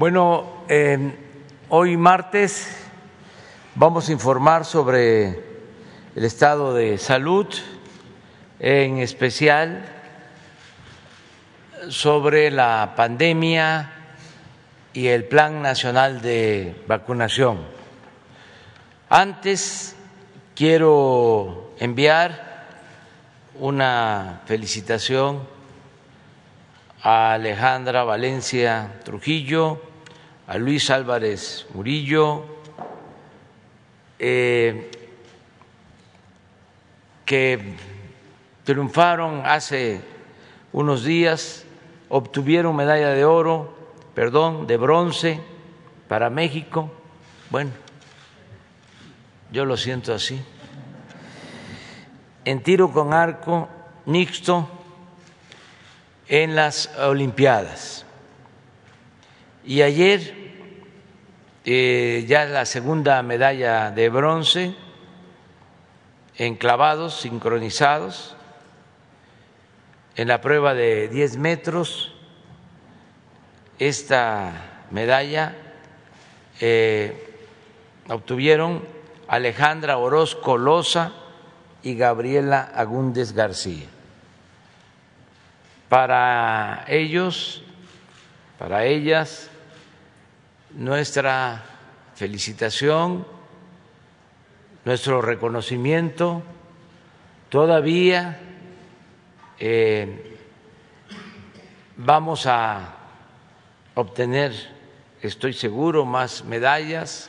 Bueno, hoy martes vamos a informar sobre el estado de salud, en especial sobre la pandemia y el Plan Nacional de Vacunación. Antes quiero enviar una felicitación a Alejandra Valencia Trujillo, a Luis Álvarez Murillo, eh, que triunfaron hace unos días, obtuvieron medalla de oro, perdón, de bronce para México. Bueno, yo lo siento así. En tiro con arco mixto en las Olimpiadas. Y ayer eh, ya la segunda medalla de bronce en clavados sincronizados en la prueba de 10 metros. Esta medalla eh, obtuvieron Alejandra Orozco Loza y Gabriela Agúndez García. Para ellos, para ellas, nuestra felicitación, nuestro reconocimiento. Todavía eh, vamos a obtener, estoy seguro, más medallas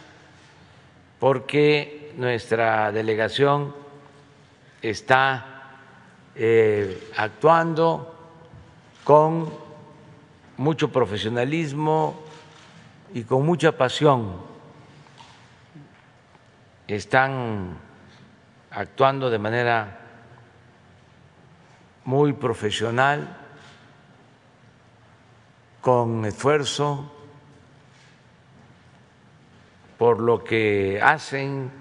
porque nuestra delegación está eh, actuando con mucho profesionalismo y con mucha pasión. Están actuando de manera muy profesional, con esfuerzo por lo que hacen,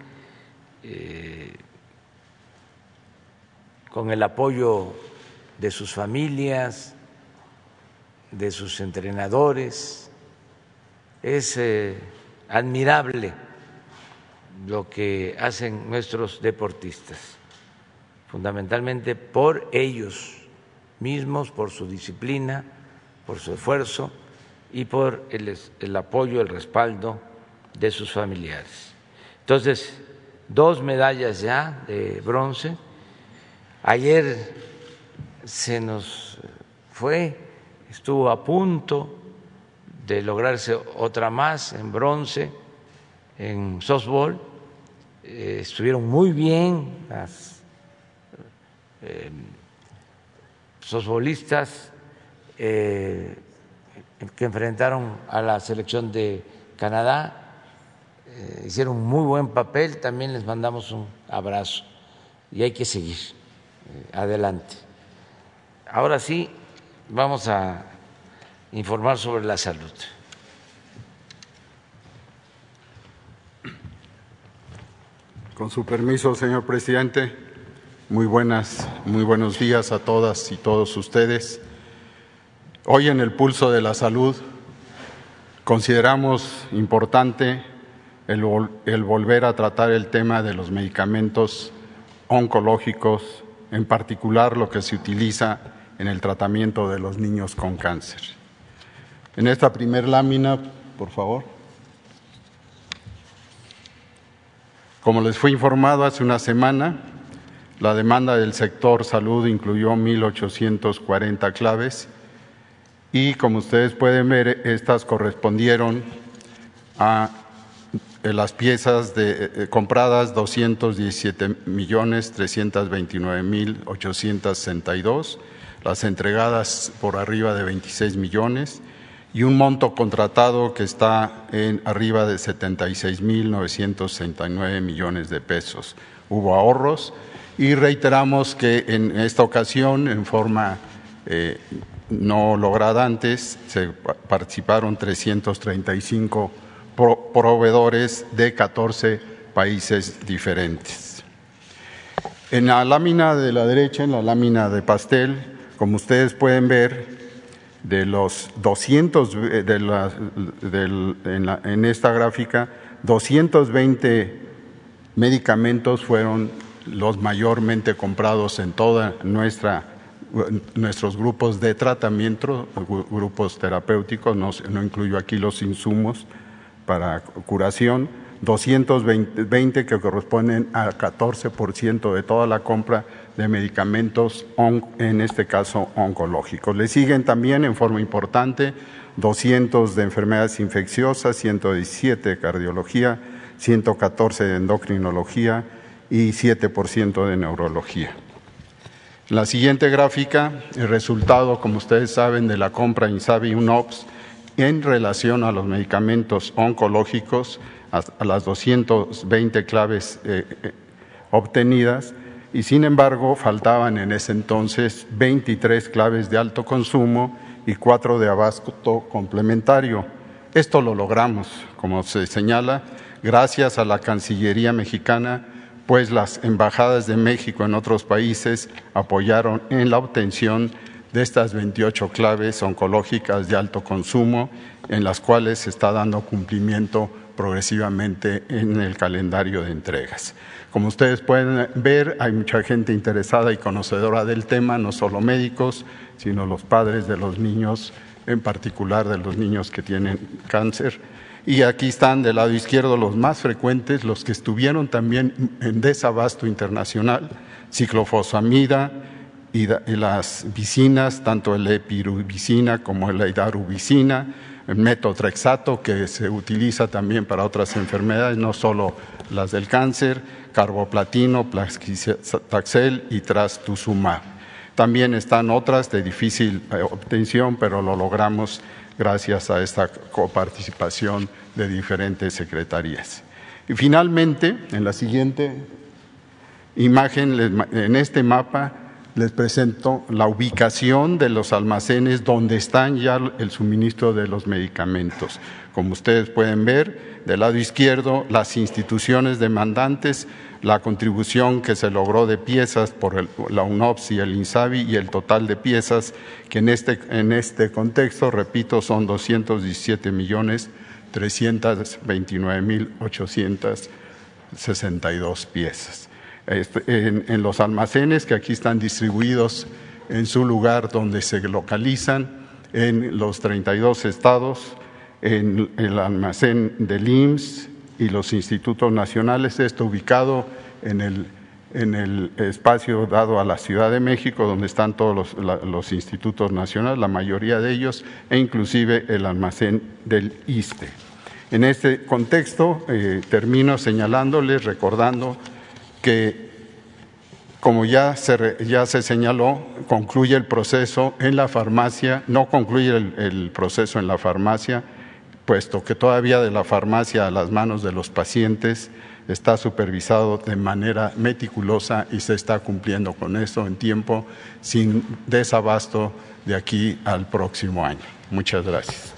eh, con el apoyo de sus familias, de sus entrenadores. Es eh, admirable lo que hacen nuestros deportistas, fundamentalmente por ellos mismos, por su disciplina, por su esfuerzo y por el, el apoyo, el respaldo de sus familiares. Entonces, dos medallas ya de bronce. Ayer se nos fue estuvo a punto de lograrse otra más en bronce en softball. Eh, estuvieron muy bien las eh, softbolistas eh, que enfrentaron a la selección de Canadá. hicieron muy buen papel, también les mandamos un abrazo y hay que seguir adelante. Ahora sí, vamos a informar sobre la salud. Con su permiso, señor presidente, muy buenas, muy buenos días a todas y todos ustedes. Hoy en el pulso de la salud consideramos importante el, el volver a tratar el tema de los medicamentos oncológicos, en particular lo que se utiliza en el tratamiento de los niños con cáncer. En esta primer lámina, por favor. Como les fue informado hace una semana, la demanda del sector salud incluyó 1.840 claves y como ustedes pueden ver, estas correspondieron a eh, las piezas de, eh, compradas 217 millones 329 mil 862 las entregadas por arriba de 26 millones y un monto contratado que está en arriba de 76.969 millones de pesos. Hubo ahorros y reiteramos que en esta ocasión, en forma eh, no lograda antes, se participaron 335 proveedores de 14 países diferentes. En la lámina de la derecha, en la lámina de pastel, como ustedes pueden ver, de los 200, en, en esta gráfica, 220 medicamentos fueron los mayormente comprados en toda nuestra nuestros grupos de tratamiento, grupos terapéuticos, no, no incluyo aquí los insumos para curación, 220 que corresponden al 14% de toda la compra de medicamentos, en este caso oncológicos. Le siguen también en forma importante 200 de enfermedades infecciosas, 117 de cardiología, 114 de endocrinología y 7% de neurología. La siguiente gráfica, el resultado, como ustedes saben, de la compra Insabi UNOPS en relación a los medicamentos oncológicos, a las 220 claves eh, eh, obtenidas, y sin embargo faltaban en ese entonces 23 claves de alto consumo y cuatro de abasto complementario. Esto lo logramos, como se señala, gracias a la Cancillería mexicana pues las embajadas de México en otros países apoyaron en la obtención de estas 28 claves oncológicas de alto consumo, en las cuales se está dando cumplimiento progresivamente en el calendario de entregas. Como ustedes pueden ver, hay mucha gente interesada y conocedora del tema, no solo médicos, sino los padres de los niños, en particular de los niños que tienen cáncer. Y aquí están del lado izquierdo los más frecuentes, los que estuvieron también en desabasto internacional, ciclofosamida y, las vicinas, tanto el epirubicina como la hidarubicina, el metotrexato, que se utiliza también para otras enfermedades, no solo las del cáncer, carboplatino, plaxitaxel y trastuzumab. También están otras de difícil eh, obtención, pero lo logramos gracias a esta coparticipación de diferentes secretarías. Y finalmente, en la siguiente imagen, en este mapa, les presento la ubicación de los almacenes donde están ya el suministro de los medicamentos. Como ustedes pueden ver, del lado izquierdo, las instituciones demandantes la contribución que se logró de piezas por la UNOPS y el INSABI y el total de piezas que en este, en este contexto, repito, son 217 millones 329 mil 862 piezas. Este, en, en los almacenes que aquí están distribuidos en su lugar donde se localizan, en los 32 estados, en el almacén del IMSS, y los institutos nacionales. Esto ubicado en el, en el espacio dado a la Ciudad de México, donde están todos los, los institutos nacionales, la mayoría de ellos, e inclusive el almacén del ISTE. En este contexto, eh, termino señalándoles, recordando que, como ya se, ya se señaló, concluye el proceso en la farmacia, no concluye el proceso en la farmacia, puesto que todavía de la farmacia a las manos de los pacientes está supervisado de manera meticulosa y se está cumpliendo con eso en tiempo sin desabasto de aquí al próximo año. Muchas gracias.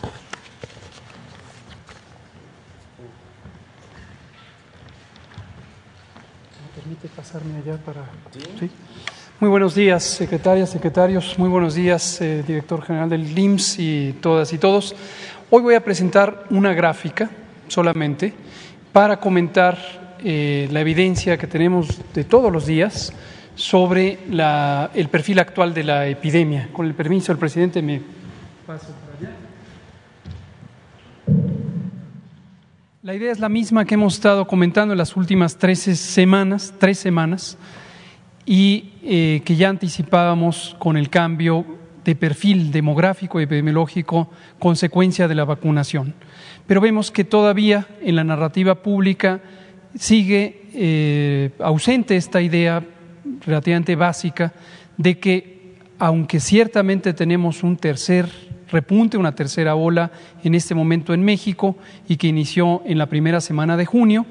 Muy buenos días, secretarias, secretarios. Muy buenos días, eh, director general del LIMS y todas y todos. Hoy voy a presentar una gráfica solamente para comentar eh, la evidencia que tenemos de todos los días sobre el perfil actual de la epidemia. Con el permiso del presidente me paso La idea es la misma que hemos estado comentando en las últimas 13 semanas, tres semanas, y eh, que ya anticipábamos con el cambio de perfil demográfico y epidemiológico consecuencia de la vacunación. Pero vemos que todavía en la narrativa pública sigue eh, ausente esta idea relativamente básica de que, aunque ciertamente tenemos un tercer repunte, una tercera ola en este momento en México y que inició en la primera semana de junio,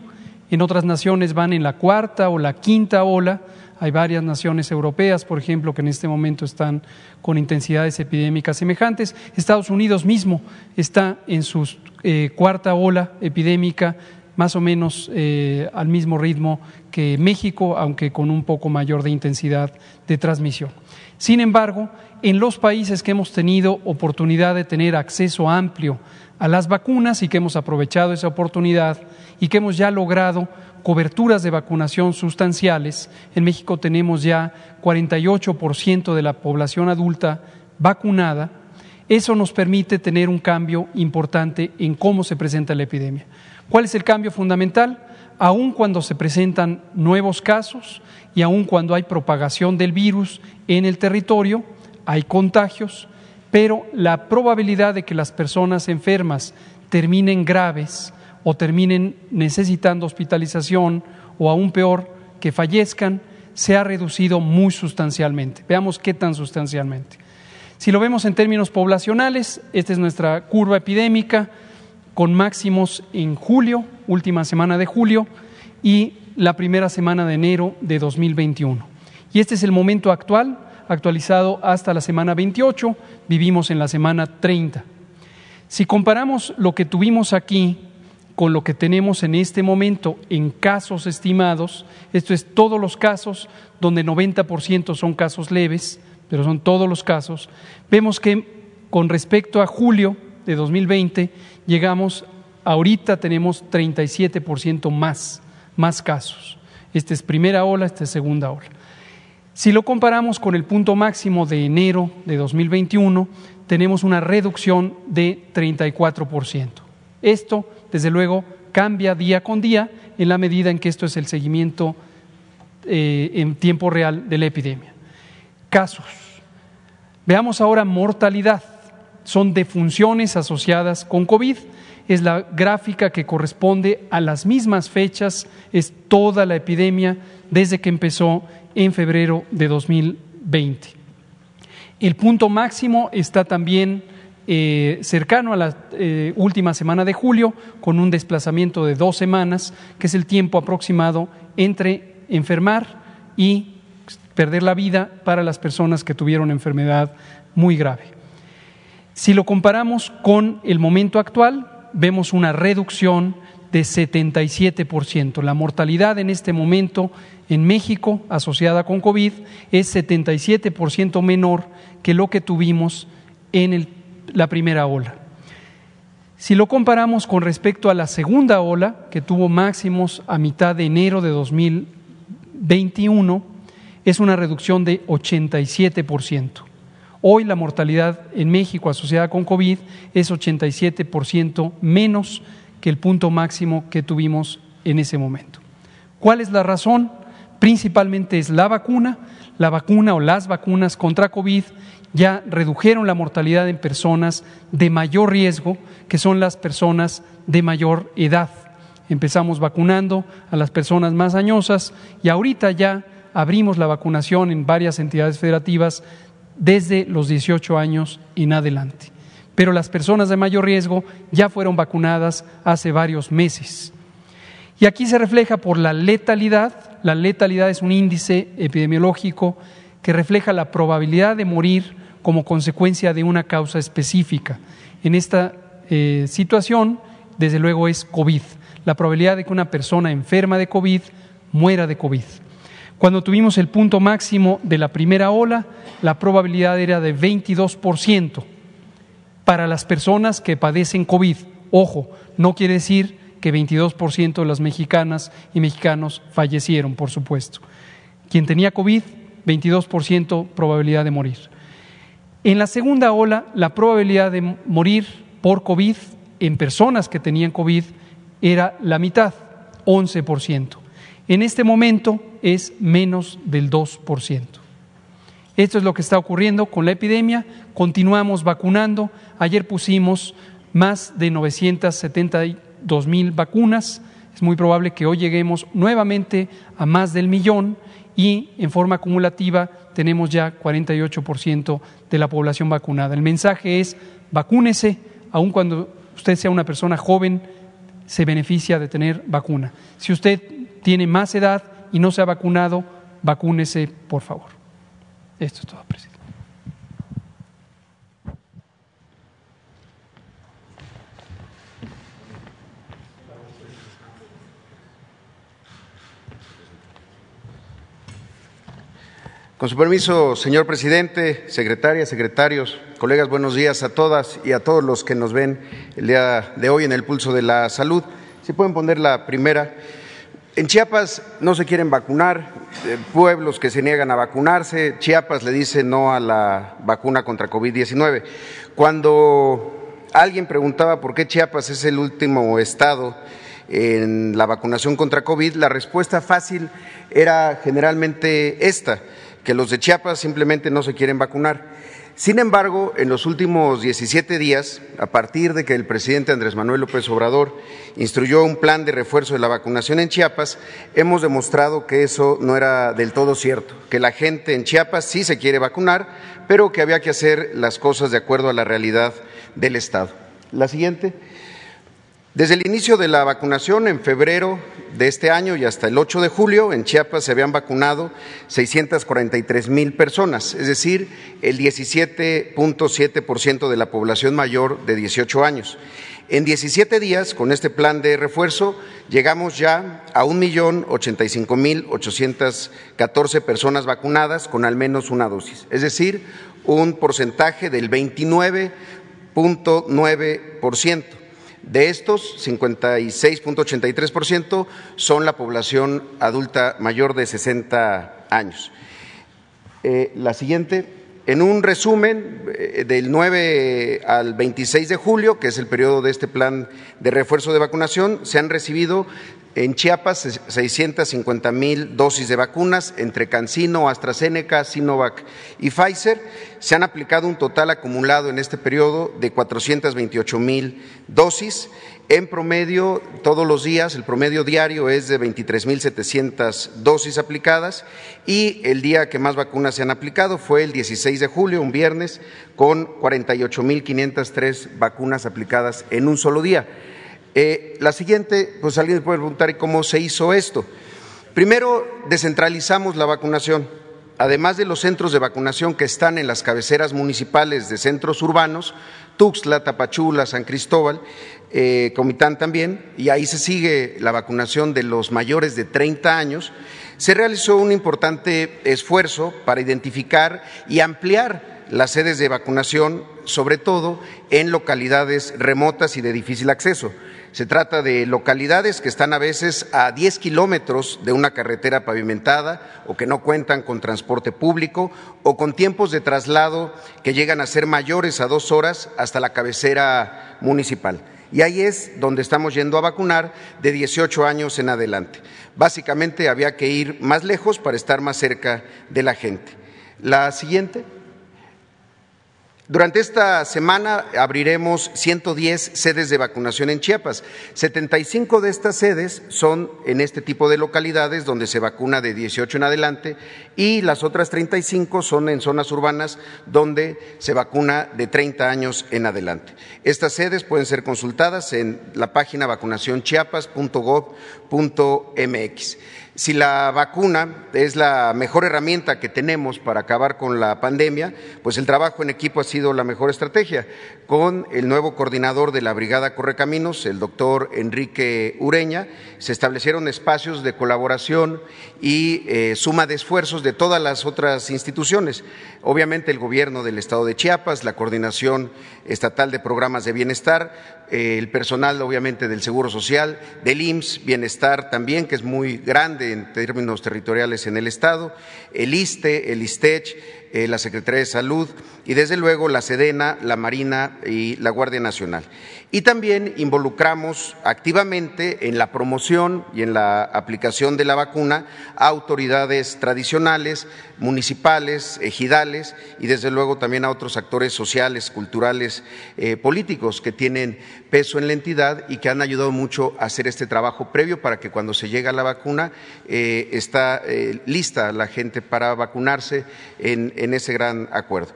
en otras naciones van en la cuarta o la quinta ola, hay varias naciones europeas, por ejemplo, que en este momento están con intensidades epidémicas semejantes. Estados Unidos mismo está en su eh, cuarta ola epidémica más o menos eh, al mismo ritmo que México, aunque con un poco mayor de intensidad de transmisión. Sin embargo, en los países que hemos tenido oportunidad de tener acceso amplio a las vacunas y que hemos aprovechado esa oportunidad y que hemos ya logrado coberturas de vacunación sustanciales, en México tenemos ya 48% de la población adulta vacunada, eso nos permite tener un cambio importante en cómo se presenta la epidemia. ¿Cuál es el cambio fundamental? Aun cuando se presentan nuevos casos y aun cuando hay propagación del virus en el territorio, hay contagios, pero la probabilidad de que las personas enfermas terminen graves o terminen necesitando hospitalización o aún peor, que fallezcan, se ha reducido muy sustancialmente. Veamos qué tan sustancialmente. Si lo vemos en términos poblacionales, esta es nuestra curva epidémica con máximos en julio, última semana de julio, y la primera semana de enero de 2021. Y este es el momento actual, actualizado hasta la semana 28, vivimos en la semana 30. Si comparamos lo que tuvimos aquí con lo que tenemos en este momento en casos estimados, esto es todos los casos donde 90% son casos leves, pero son todos los casos, vemos que con respecto a julio de 2020 llegamos, ahorita tenemos 37% más, más casos. Esta es primera ola, esta es segunda ola. Si lo comparamos con el punto máximo de enero de 2021, tenemos una reducción de 34%. Esto, desde luego, cambia día con día en la medida en que esto es el seguimiento eh, en tiempo real de la epidemia. Casos. Veamos ahora mortalidad. Son defunciones asociadas con COVID. Es la gráfica que corresponde a las mismas fechas, es toda la epidemia desde que empezó en febrero de 2020. El punto máximo está también eh, cercano a la eh, última semana de julio, con un desplazamiento de dos semanas, que es el tiempo aproximado entre enfermar y perder la vida para las personas que tuvieron enfermedad muy grave. Si lo comparamos con el momento actual, vemos una reducción de 77%. La mortalidad en este momento en México asociada con COVID es 77% menor que lo que tuvimos en la primera ola. Si lo comparamos con respecto a la segunda ola, que tuvo máximos a mitad de enero de 2021, es una reducción de 87%. Hoy la mortalidad en México asociada con COVID es 87% menos que el punto máximo que tuvimos en ese momento. ¿Cuál es la razón? Principalmente es la vacuna. La vacuna o las vacunas contra COVID ya redujeron la mortalidad en personas de mayor riesgo, que son las personas de mayor edad. Empezamos vacunando a las personas más añosas y ahorita ya abrimos la vacunación en varias entidades federativas desde los 18 años en adelante. Pero las personas de mayor riesgo ya fueron vacunadas hace varios meses. Y aquí se refleja por la letalidad. La letalidad es un índice epidemiológico que refleja la probabilidad de morir como consecuencia de una causa específica. En esta eh, situación, desde luego, es COVID. La probabilidad de que una persona enferma de COVID muera de COVID. Cuando tuvimos el punto máximo de la primera ola, la probabilidad era de 22% para las personas que padecen COVID. Ojo, no quiere decir que 22% de las mexicanas y mexicanos fallecieron, por supuesto. Quien tenía COVID, 22% probabilidad de morir. En la segunda ola, la probabilidad de morir por COVID en personas que tenían COVID era la mitad, 11%. En este momento es menos del 2%. Esto es lo que está ocurriendo con la epidemia. Continuamos vacunando. Ayer pusimos más de 972 mil vacunas. Es muy probable que hoy lleguemos nuevamente a más del millón y en forma acumulativa tenemos ya 48% de la población vacunada. El mensaje es vacúnese, aun cuando usted sea una persona joven, se beneficia de tener vacuna. Si usted tiene más edad y no se ha vacunado, vacúnese, por favor. Esto es todo, presidente. Con su permiso, señor presidente, secretaria, secretarios, colegas, buenos días a todas y a todos los que nos ven el día de hoy en el pulso de la salud. Si pueden poner la primera. En Chiapas no se quieren vacunar, eh, pueblos que se niegan a vacunarse, Chiapas le dice no a la vacuna contra COVID-19. Cuando alguien preguntaba por qué Chiapas es el último estado en la vacunación contra COVID, la respuesta fácil era generalmente esta, que los de Chiapas simplemente no se quieren vacunar. Sin embargo, en los últimos 17 días, a partir de que el presidente Andrés Manuel López Obrador instruyó un plan de refuerzo de la vacunación en Chiapas, hemos demostrado que eso no era del todo cierto, que la gente en Chiapas sí se quiere vacunar, pero que había que hacer las cosas de acuerdo a la realidad del Estado. La siguiente. Desde el inicio de la vacunación, en febrero de este año y hasta el 8 de julio, en Chiapas se habían vacunado 643 mil personas, es decir, el 17.7% de la población mayor de 18 años. En 17 días, con este plan de refuerzo, llegamos ya a 1.085.814 personas vacunadas con al menos una dosis, es decir, un porcentaje del 29.9%. De estos, 56.83% son la población adulta mayor de 60 años. Eh, la siguiente. En un resumen, eh, del 9 al 26 de julio, que es el periodo de este plan de refuerzo de vacunación, se han recibido en Chiapas, 650 mil dosis de vacunas entre Cancino, AstraZeneca, Sinovac y Pfizer. Se han aplicado un total acumulado en este periodo de 428 mil dosis. En promedio, todos los días, el promedio diario es de 23.700 dosis aplicadas y el día que más vacunas se han aplicado fue el 16 de julio, un viernes, con 48.503 vacunas aplicadas en un solo día. Eh, la siguiente, pues alguien puede preguntar cómo se hizo esto. Primero, descentralizamos la vacunación. Además de los centros de vacunación que están en las cabeceras municipales de centros urbanos, Tuxtla, Tapachula, San Cristóbal, eh, Comitán también, y ahí se sigue la vacunación de los mayores de 30 años, se realizó un importante esfuerzo para identificar y ampliar las sedes de vacunación, sobre todo en localidades remotas y de difícil acceso. Se trata de localidades que están a veces a 10 kilómetros de una carretera pavimentada o que no cuentan con transporte público o con tiempos de traslado que llegan a ser mayores a dos horas hasta la cabecera municipal. Y ahí es donde estamos yendo a vacunar de 18 años en adelante. Básicamente había que ir más lejos para estar más cerca de la gente. La siguiente. Durante esta semana abriremos 110 sedes de vacunación en Chiapas. 75 de estas sedes son en este tipo de localidades donde se vacuna de 18 en adelante y las otras 35 son en zonas urbanas donde se vacuna de 30 años en adelante. Estas sedes pueden ser consultadas en la página vacunacionchiapas.gov.mx. Si la vacuna es la mejor herramienta que tenemos para acabar con la pandemia, pues el trabajo en equipo ha sido la mejor estrategia. Con el nuevo coordinador de la Brigada Correcaminos, el doctor Enrique Ureña, se establecieron espacios de colaboración y eh, suma de esfuerzos de todas las otras instituciones. Obviamente el gobierno del Estado de Chiapas, la coordinación estatal de programas de bienestar, eh, el personal obviamente del Seguro Social, del IMSS, Bienestar también, que es muy grande en términos territoriales en el Estado, el ISTE, el ISTECH, eh, la Secretaría de Salud y desde luego la Sedena, la Marina y la Guardia Nacional. Y también involucramos activamente en la promoción y en la aplicación de la vacuna a autoridades tradicionales, municipales, ejidales y desde luego también a otros actores sociales, culturales, eh, políticos que tienen peso en la entidad y que han ayudado mucho a hacer este trabajo previo para que cuando se llega la vacuna eh, está eh, lista la gente para vacunarse en, en ese gran acuerdo.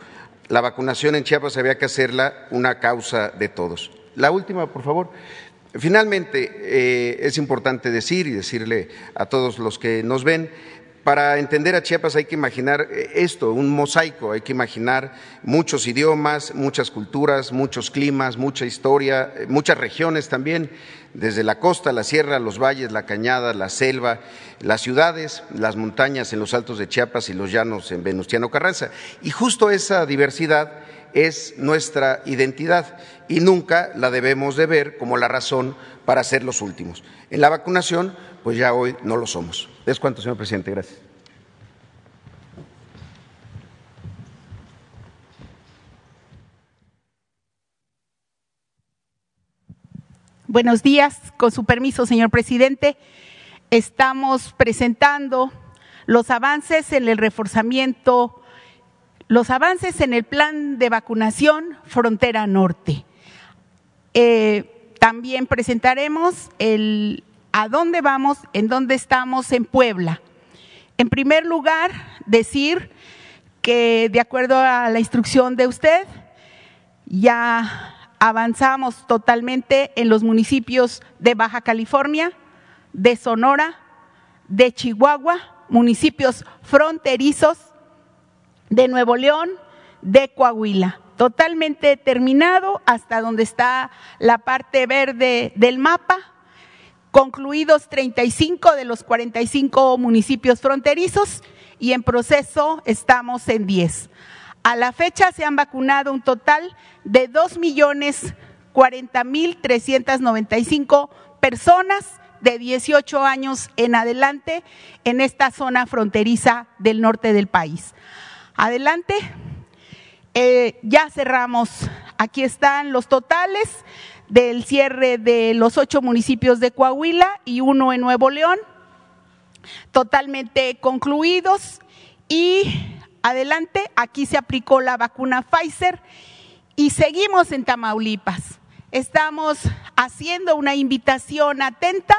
La vacunación en Chiapas había que hacerla una causa de todos. La última, por favor. Finalmente, eh, es importante decir y decirle a todos los que nos ven, para entender a Chiapas hay que imaginar eh, esto, un mosaico, hay que imaginar muchos idiomas, muchas culturas, muchos climas, mucha historia, eh, muchas regiones también, desde la costa, la sierra, los valles, la cañada, la selva, las ciudades, las montañas en los altos de Chiapas y los llanos en Venustiano Carranza. Y justo esa diversidad es nuestra identidad y nunca la debemos de ver como la razón para ser los últimos. En la vacunación, pues ya hoy no lo somos. Es cuanto, señor presidente. Gracias. Buenos días. Con su permiso, señor presidente, estamos presentando los avances en el reforzamiento, los avances en el plan de vacunación Frontera Norte. Eh, también presentaremos el a dónde vamos, en dónde estamos en Puebla. En primer lugar, decir que de acuerdo a la instrucción de usted, ya avanzamos totalmente en los municipios de Baja California, de Sonora, de Chihuahua, municipios fronterizos, de Nuevo León, de Coahuila. Totalmente terminado hasta donde está la parte verde del mapa, concluidos 35 de los 45 municipios fronterizos y en proceso estamos en 10. A la fecha se han vacunado un total de 2 millones 40 mil 395 personas de 18 años en adelante en esta zona fronteriza del norte del país. Adelante. Eh, ya cerramos. Aquí están los totales del cierre de los ocho municipios de Coahuila y uno en Nuevo León, totalmente concluidos. Y adelante, aquí se aplicó la vacuna Pfizer y seguimos en Tamaulipas. Estamos haciendo una invitación atenta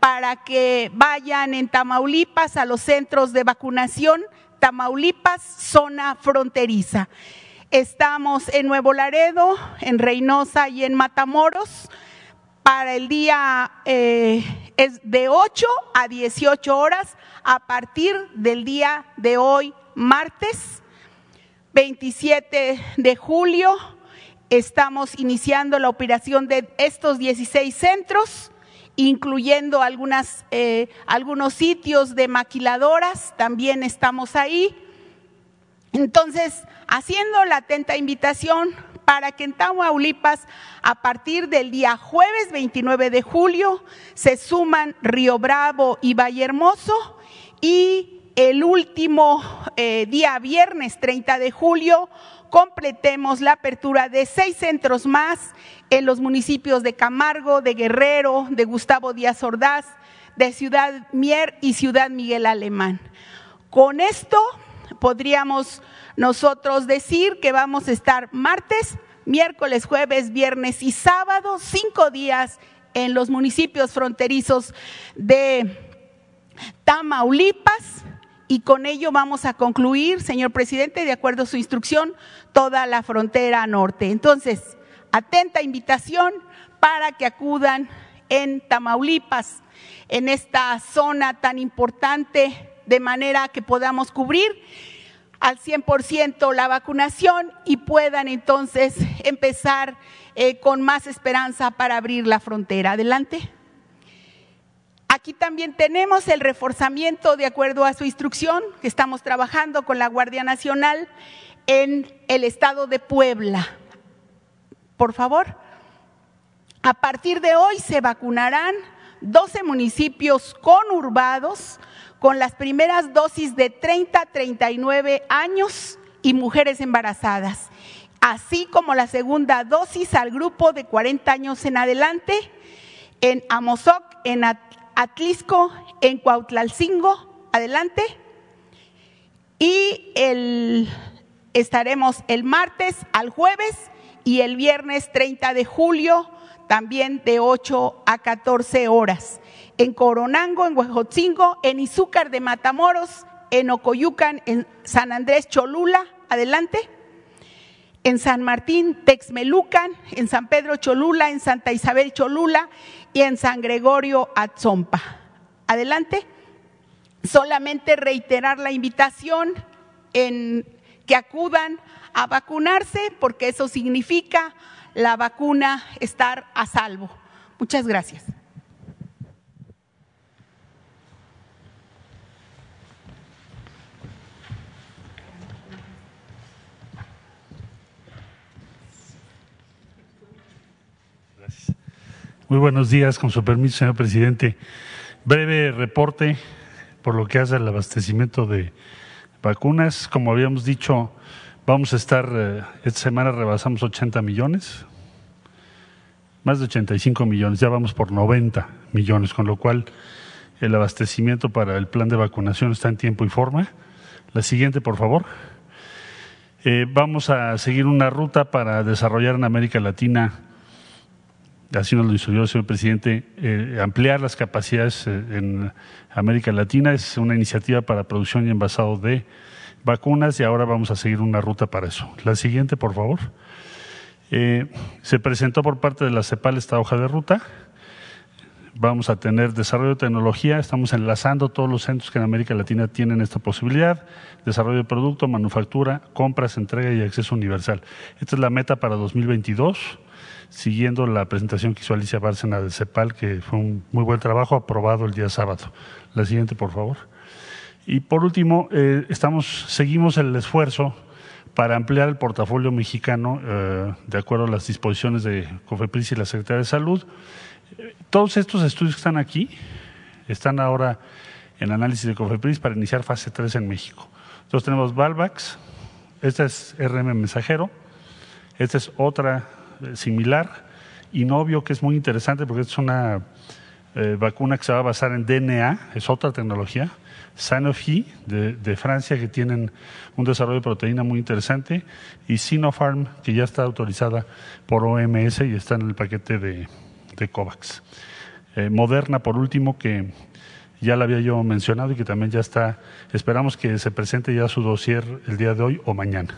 para que vayan en Tamaulipas a los centros de vacunación, Tamaulipas, zona fronteriza. Estamos en Nuevo Laredo, en Reynosa y en Matamoros. Para el día eh, es de 8 a 18 horas a partir del día de hoy, martes 27 de julio. Estamos iniciando la operación de estos 16 centros, incluyendo algunas, eh, algunos sitios de maquiladoras, también estamos ahí. Entonces, haciendo la atenta invitación para que en Tamaulipas, a partir del día jueves 29 de julio, se suman Río Bravo y Valle Hermoso y el último eh, día viernes 30 de julio completemos la apertura de seis centros más en los municipios de Camargo, de Guerrero, de Gustavo Díaz Ordaz, de Ciudad Mier y Ciudad Miguel Alemán. Con esto podríamos nosotros decir que vamos a estar martes, miércoles, jueves, viernes y sábado, cinco días en los municipios fronterizos de Tamaulipas. Y con ello vamos a concluir, señor presidente, de acuerdo a su instrucción, toda la frontera norte. Entonces, atenta invitación para que acudan en Tamaulipas, en esta zona tan importante, de manera que podamos cubrir al 100% la vacunación y puedan entonces empezar eh, con más esperanza para abrir la frontera. Adelante. Aquí también tenemos el reforzamiento de acuerdo a su instrucción, que estamos trabajando con la Guardia Nacional en el estado de Puebla. Por favor. A partir de hoy se vacunarán 12 municipios conurbados con las primeras dosis de 30 a 39 años y mujeres embarazadas, así como la segunda dosis al grupo de 40 años en adelante en Amozoc, en Atlisco, en Cuautlalcingo, adelante. Y estaremos el martes al jueves y el viernes 30 de julio también de 8 a 14 horas en Coronango, en Huejotzingo, en Izúcar de Matamoros, en Ocoyucan, en San Andrés Cholula, adelante, en San Martín Texmelucan, en San Pedro Cholula, en Santa Isabel Cholula y en San Gregorio Atzompa. Adelante. solamente reiterar la invitación en que acudan a vacunarse porque eso significa la vacuna estar a salvo. Muchas gracias. Muy buenos días, con su permiso, señor presidente. Breve reporte por lo que hace al abastecimiento de vacunas. Como habíamos dicho, vamos a estar, eh, esta semana rebasamos 80 millones, más de 85 millones, ya vamos por 90 millones, con lo cual el abastecimiento para el plan de vacunación está en tiempo y forma. La siguiente, por favor. Eh, vamos a seguir una ruta para desarrollar en América Latina así nos lo instruyó el señor presidente, eh, ampliar las capacidades eh, en América Latina. Es una iniciativa para producción y envasado de vacunas y ahora vamos a seguir una ruta para eso. La siguiente, por favor. Eh, se presentó por parte de la CEPAL esta hoja de ruta. Vamos a tener desarrollo de tecnología, estamos enlazando todos los centros que en América Latina tienen esta posibilidad, desarrollo de producto, manufactura, compras, entrega y acceso universal. Esta es la meta para 2022 siguiendo la presentación que hizo Alicia Bárcena del CEPAL, que fue un muy buen trabajo, aprobado el día sábado. La siguiente, por favor. Y por último, eh, estamos, seguimos el esfuerzo para ampliar el portafolio mexicano eh, de acuerdo a las disposiciones de COFEPRIS y la Secretaría de Salud. Todos estos estudios que están aquí están ahora en análisis de COFEPRIS para iniciar fase 3 en México. Entonces tenemos Valvax, esta es RM mensajero, esta es otra similar. y novio que es muy interesante porque es una eh, vacuna que se va a basar en DNA, es otra tecnología. Sanofi de, de, Francia, que tienen un desarrollo de proteína muy interesante. Y Sinopharm, que ya está autorizada por OMS y está en el paquete de, de COVAX. Eh, Moderna, por último, que ya la había yo mencionado y que también ya está, esperamos que se presente ya su dossier el día de hoy o mañana.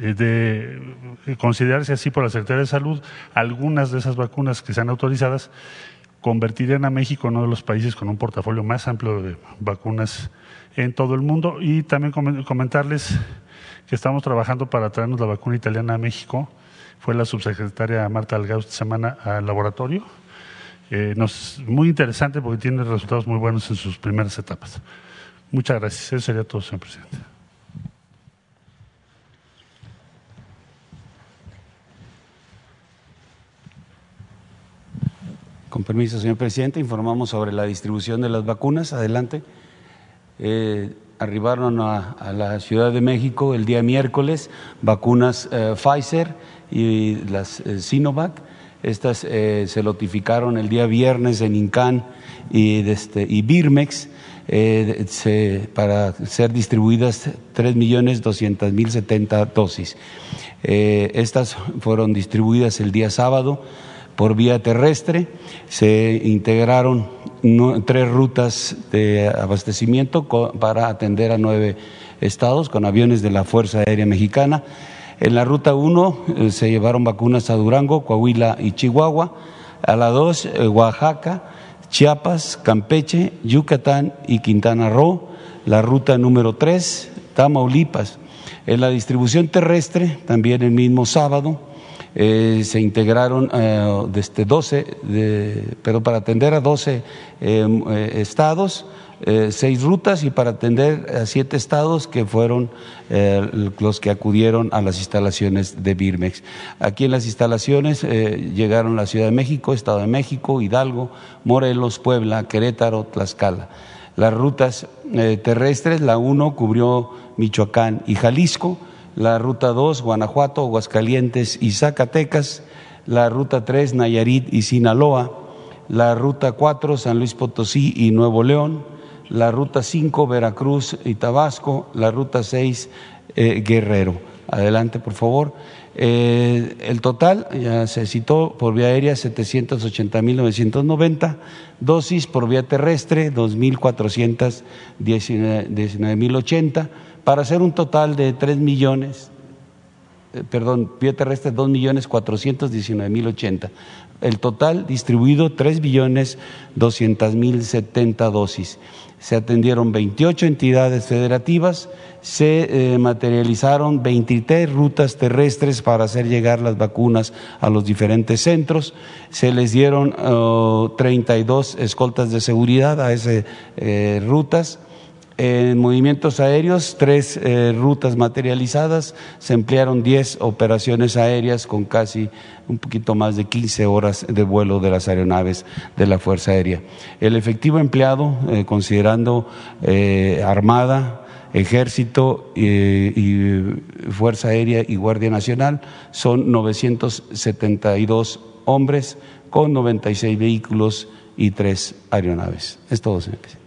Eh, de considerarse así por la Secretaría de Salud, algunas de esas vacunas que sean autorizadas convertirían a México en uno de los países con un portafolio más amplio de vacunas en todo el mundo. Y también comentarles que estamos trabajando para traernos la vacuna italiana a México. Fue la subsecretaria Marta Algado esta semana al laboratorio. Eh, muy interesante porque tiene resultados muy buenos en sus primeras etapas. Muchas gracias. Eso sería todo, señor presidente. Con permiso, señor presidente, informamos sobre la distribución de las vacunas. Adelante. Eh, arribaron a, la Ciudad de México el día miércoles vacunas eh, Pfizer y las eh, Sinovac. Estas se notificaron el día viernes en INCAN y, este, Birmex para ser distribuidas 3.200.070 dosis. estas fueron distribuidas el día sábado por vía terrestre. Se integraron tres rutas de abastecimiento para atender a nueve estados con aviones de la Fuerza Aérea Mexicana. En la ruta 1 eh, se llevaron vacunas a Durango, Coahuila y Chihuahua. A la 2, eh, Oaxaca, Chiapas, Campeche, Yucatán y Quintana Roo. La ruta número 3, Tamaulipas. En la distribución terrestre, también el mismo sábado, eh, se integraron eh, desde 12, de, pero para atender a 12 eh, estados, seis rutas y para atender a siete estados que fueron los que acudieron a las instalaciones de Birmex. Aquí en las instalaciones llegaron la Ciudad de México, Estado de México, Hidalgo, Morelos, Puebla, Querétaro, Tlaxcala. Las rutas terrestres, la 1 cubrió Michoacán y Jalisco, la ruta 2, Guanajuato, Aguascalientes y Zacatecas, la ruta 3, Nayarit y Sinaloa, la ruta 4, San Luis Potosí y Nuevo León, la ruta 5, Veracruz y Tabasco, la ruta 6, eh, Guerrero. Adelante, por favor. Eh, el total, ya se citó, por vía aérea 780.990, dosis por vía terrestre 2.419.080 para hacer un total de 3 millones eh, perdón, vía terrestre 2 millones 419 mil 80. El total distribuido 3 billones 200 mil 70 dosis. Se atendieron 28 entidades federativas, se eh, materializaron 23 rutas terrestres para hacer llegar las vacunas a los diferentes centros, se les dieron 32 escoltas de seguridad a esas eh, rutas en movimientos aéreos, tres eh, rutas materializadas, se emplearon diez operaciones aéreas con casi un poquito más de 15 horas de vuelo de las aeronaves de la Fuerza Aérea. El efectivo empleado, eh, considerando eh, Armada, Ejército y Fuerza Aérea y Guardia Nacional, son 972 hombres con 96 vehículos y tres aeronaves. Es todo, señor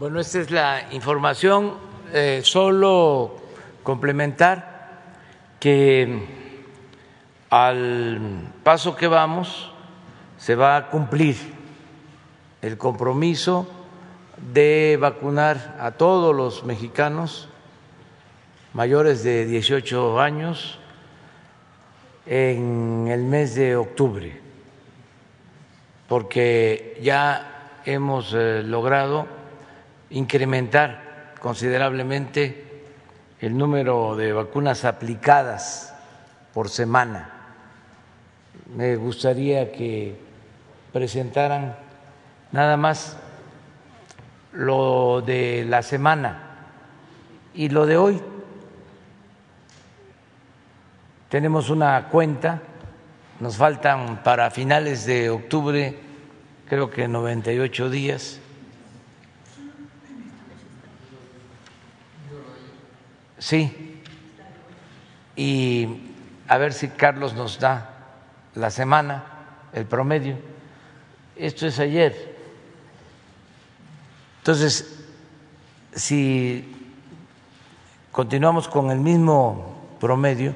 Bueno, esta es la información. Eh, solo complementar que al paso que vamos se va a cumplir el compromiso de vacunar a todos los mexicanos mayores de 18 años en el mes de octubre, porque ya hemos eh, logrado incrementar considerablemente el número de vacunas aplicadas por semana. Me gustaría que presentaran nada más lo de la semana y lo de hoy. Tenemos una cuenta, nos faltan para finales de octubre creo que 98 días Sí. Y a ver si Carlos nos da la semana, el promedio. Esto es ayer. Entonces, si continuamos con el mismo promedio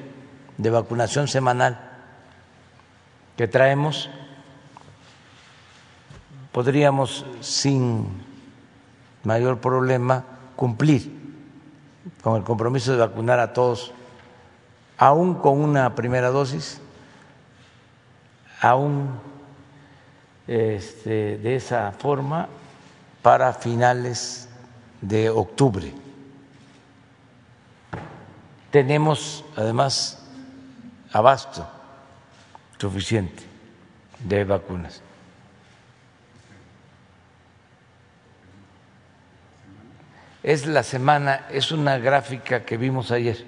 de vacunación semanal que traemos, podríamos sin mayor problema cumplir con el compromiso de vacunar a todos, aún con una primera dosis, aún este, de esa forma para finales de octubre. Tenemos además abasto suficiente de vacunas. Es la semana, es una gráfica que vimos ayer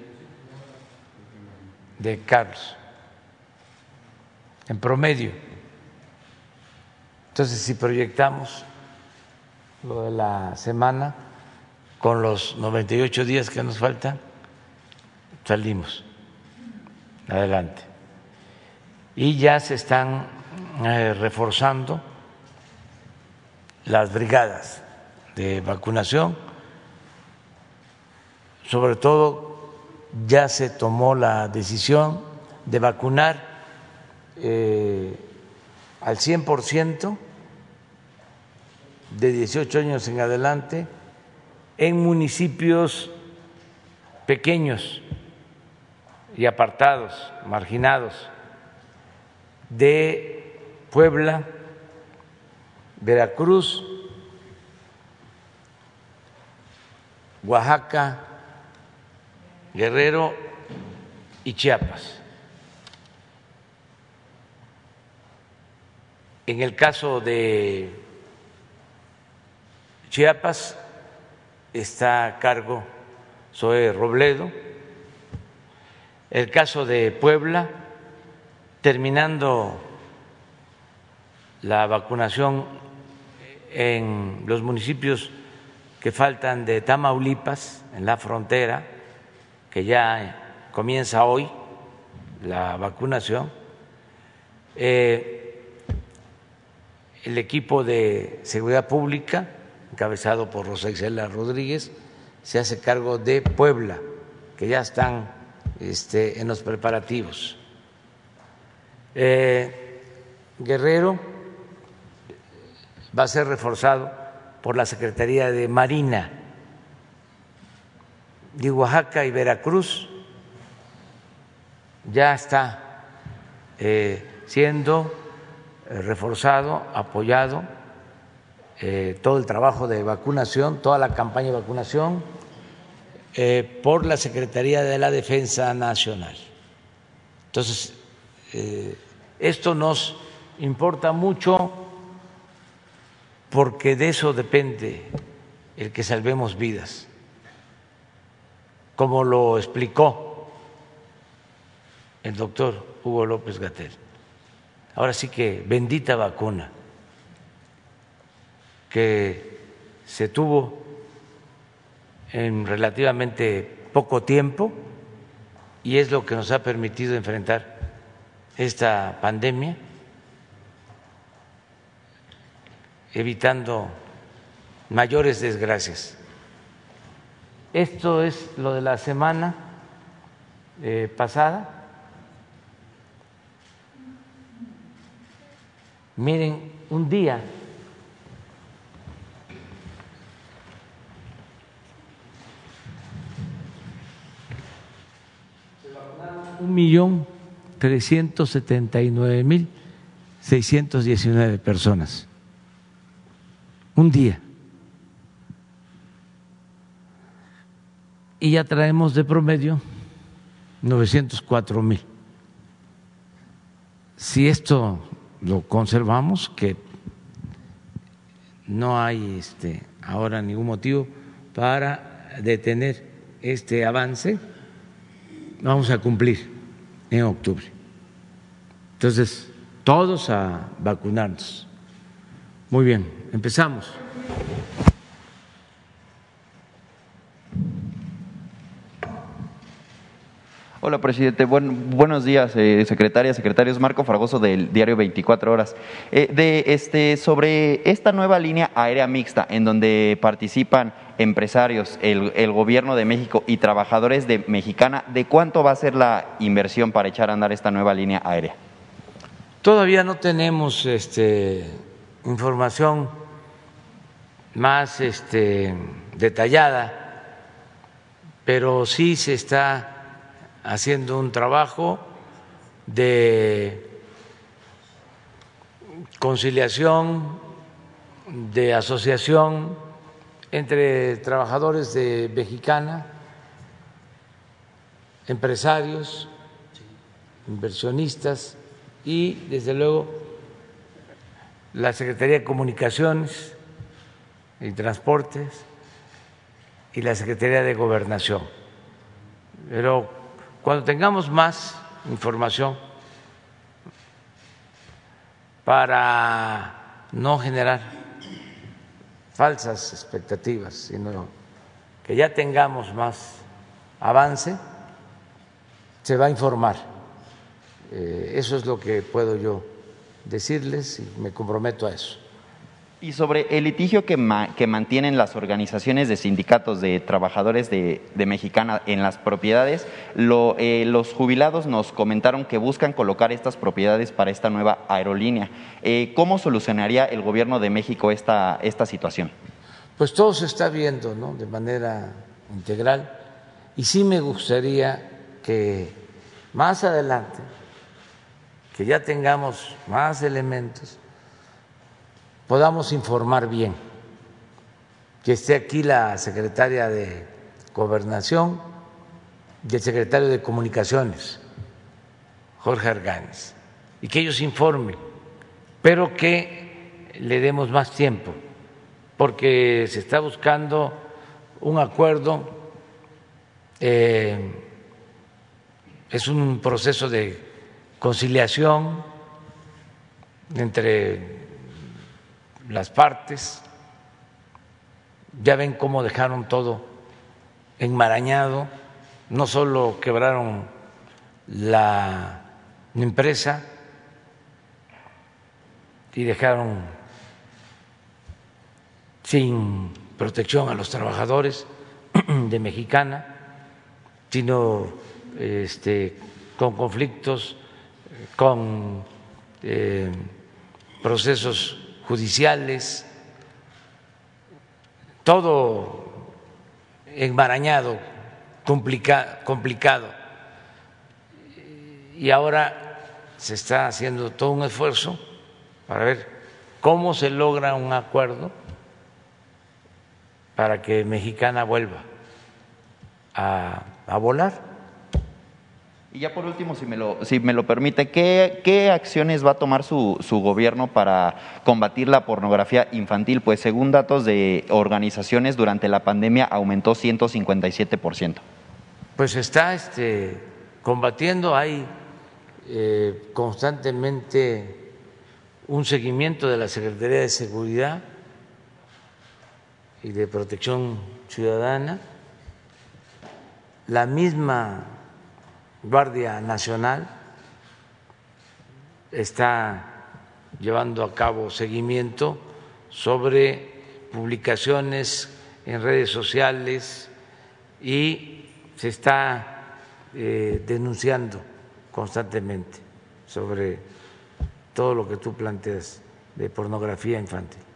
de Carlos, en promedio. Entonces, si proyectamos lo de la semana con los 98 días que nos faltan, salimos adelante. Y ya se están eh, reforzando las brigadas de vacunación sobre todo ya se tomó la decisión de vacunar eh, al 100% de 18 años en adelante en municipios pequeños y apartados, marginados de Puebla, Veracruz, Oaxaca, Guerrero y Chiapas. En el caso de Chiapas está a cargo Zoe Robledo. El caso de Puebla, terminando la vacunación en los municipios que faltan de Tamaulipas, en la frontera, que ya comienza hoy la vacunación, eh, el equipo de seguridad pública, encabezado por Rosa Isela Rodríguez, se hace cargo de Puebla, que ya están este, en los preparativos. Eh, Guerrero, va a ser reforzado por la Secretaría de Marina de Oaxaca y Veracruz. Ya está eh, siendo eh, reforzado, apoyado eh, todo el trabajo de vacunación, toda la campaña de vacunación por la Secretaría de la Defensa Nacional. Entonces, esto nos importa mucho porque de eso depende el que salvemos vidas, como lo explicó el doctor Hugo López Gatel. Ahora sí que bendita vacuna que se tuvo en relativamente poco tiempo y es lo que nos ha permitido enfrentar esta pandemia evitando mayores desgracias. Esto es lo de la semana eh, pasada. Miren, un día un millón trescientos setenta y nueve mil seiscientos diecinueve personas un día. Y ya traemos de promedio 904 mil. Si esto lo conservamos, que no hay este, ahora ningún motivo para detener este avance, vamos a cumplir en octubre. Entonces, todos a vacunarnos. Muy bien, empezamos. Hola, presidente. buenos días, eh, secretaria, secretarios. Marco Fragoso del diario 24 Horas. Eh, de, este, sobre esta nueva línea aérea mixta en donde participan empresarios, el, el, gobierno de México y trabajadores de Mexicana, ¿de cuánto va a ser la inversión para echar a andar esta nueva línea aérea? Todavía no tenemos este, información más este, detallada, pero sí se está haciendo un trabajo de conciliación, de asociación entre trabajadores de Mexicana, empresarios, inversionistas y, desde luego, la Secretaría de Comunicaciones y Transportes y la Secretaría de Gobernación. Pero cuando tengamos más información para no generar falsas expectativas, sino que ya tengamos más avance, se va a informar. Eh, eso es lo que puedo yo decirles y me comprometo a eso. Y sobre el litigio que, que mantienen las organizaciones de sindicatos de trabajadores de, Mexicana en las propiedades, eh, los jubilados nos comentaron que buscan colocar estas propiedades para esta nueva aerolínea. Eh, ¿Cómo solucionaría el gobierno de México esta, esta situación? Pues todo se está viendo ¿no? de manera integral y sí me gustaría que más adelante que ya tengamos más elementos, podamos informar bien, que esté aquí la secretaria de Gobernación y el secretario de Comunicaciones, Jorge Arganes, y que ellos informen, pero que le demos más tiempo, porque se está buscando un acuerdo, eh, es un proceso de conciliación entre las partes. Ya ven cómo dejaron todo enmarañado, no solo quebraron la empresa y dejaron sin protección a los trabajadores de Mexicana, sino este, con conflictos con eh, procesos judiciales, todo enmarañado, complicado. Y ahora se está haciendo todo un esfuerzo para ver cómo se logra un acuerdo para que Mexicana vuelva a, volar. Y ya por último, si me lo, si me lo permite, ¿qué, ¿qué, acciones va a tomar su, su, gobierno para combatir la pornografía infantil? Pues según datos de organizaciones, durante la pandemia aumentó 157%. Pues está este, combatiendo, hay eh, constantemente un seguimiento de la Secretaría de Seguridad y de Protección Ciudadana, la misma Guardia Nacional está llevando a cabo seguimiento sobre publicaciones en redes sociales y se está eh, denunciando constantemente sobre todo lo que tú planteas de pornografía infantil.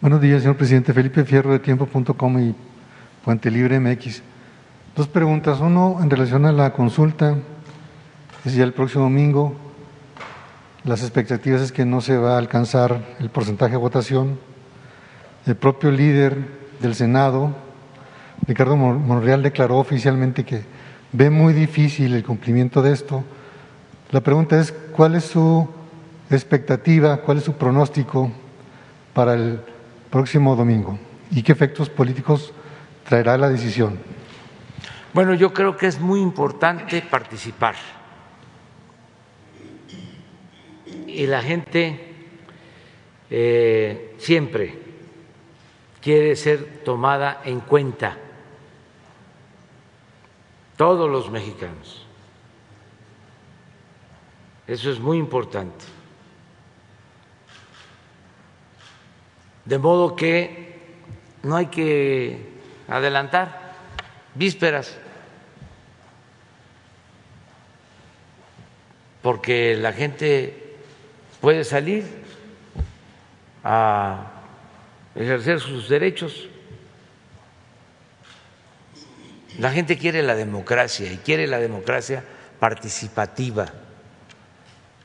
Buenos días, señor presidente. Felipe Fierro de tiempo.com y Puente Libre MX. Dos preguntas. Uno, en relación a la consulta, es ya el próximo domingo. Las expectativas es que no se va a alcanzar el porcentaje de votación. El propio líder del Senado, Ricardo Monreal, declaró oficialmente que ve muy difícil el cumplimiento de esto. La pregunta es, ¿cuál es su expectativa, cuál es su pronóstico para el próximo domingo y qué efectos políticos traerá la decisión? Bueno, yo creo que es muy importante participar. Y la gente eh, siempre quiere ser tomada en cuenta, todos los mexicanos. Eso es muy importante. De modo que no hay que adelantar vísperas, porque la gente puede salir a ejercer sus derechos. La gente quiere la democracia y quiere la democracia participativa,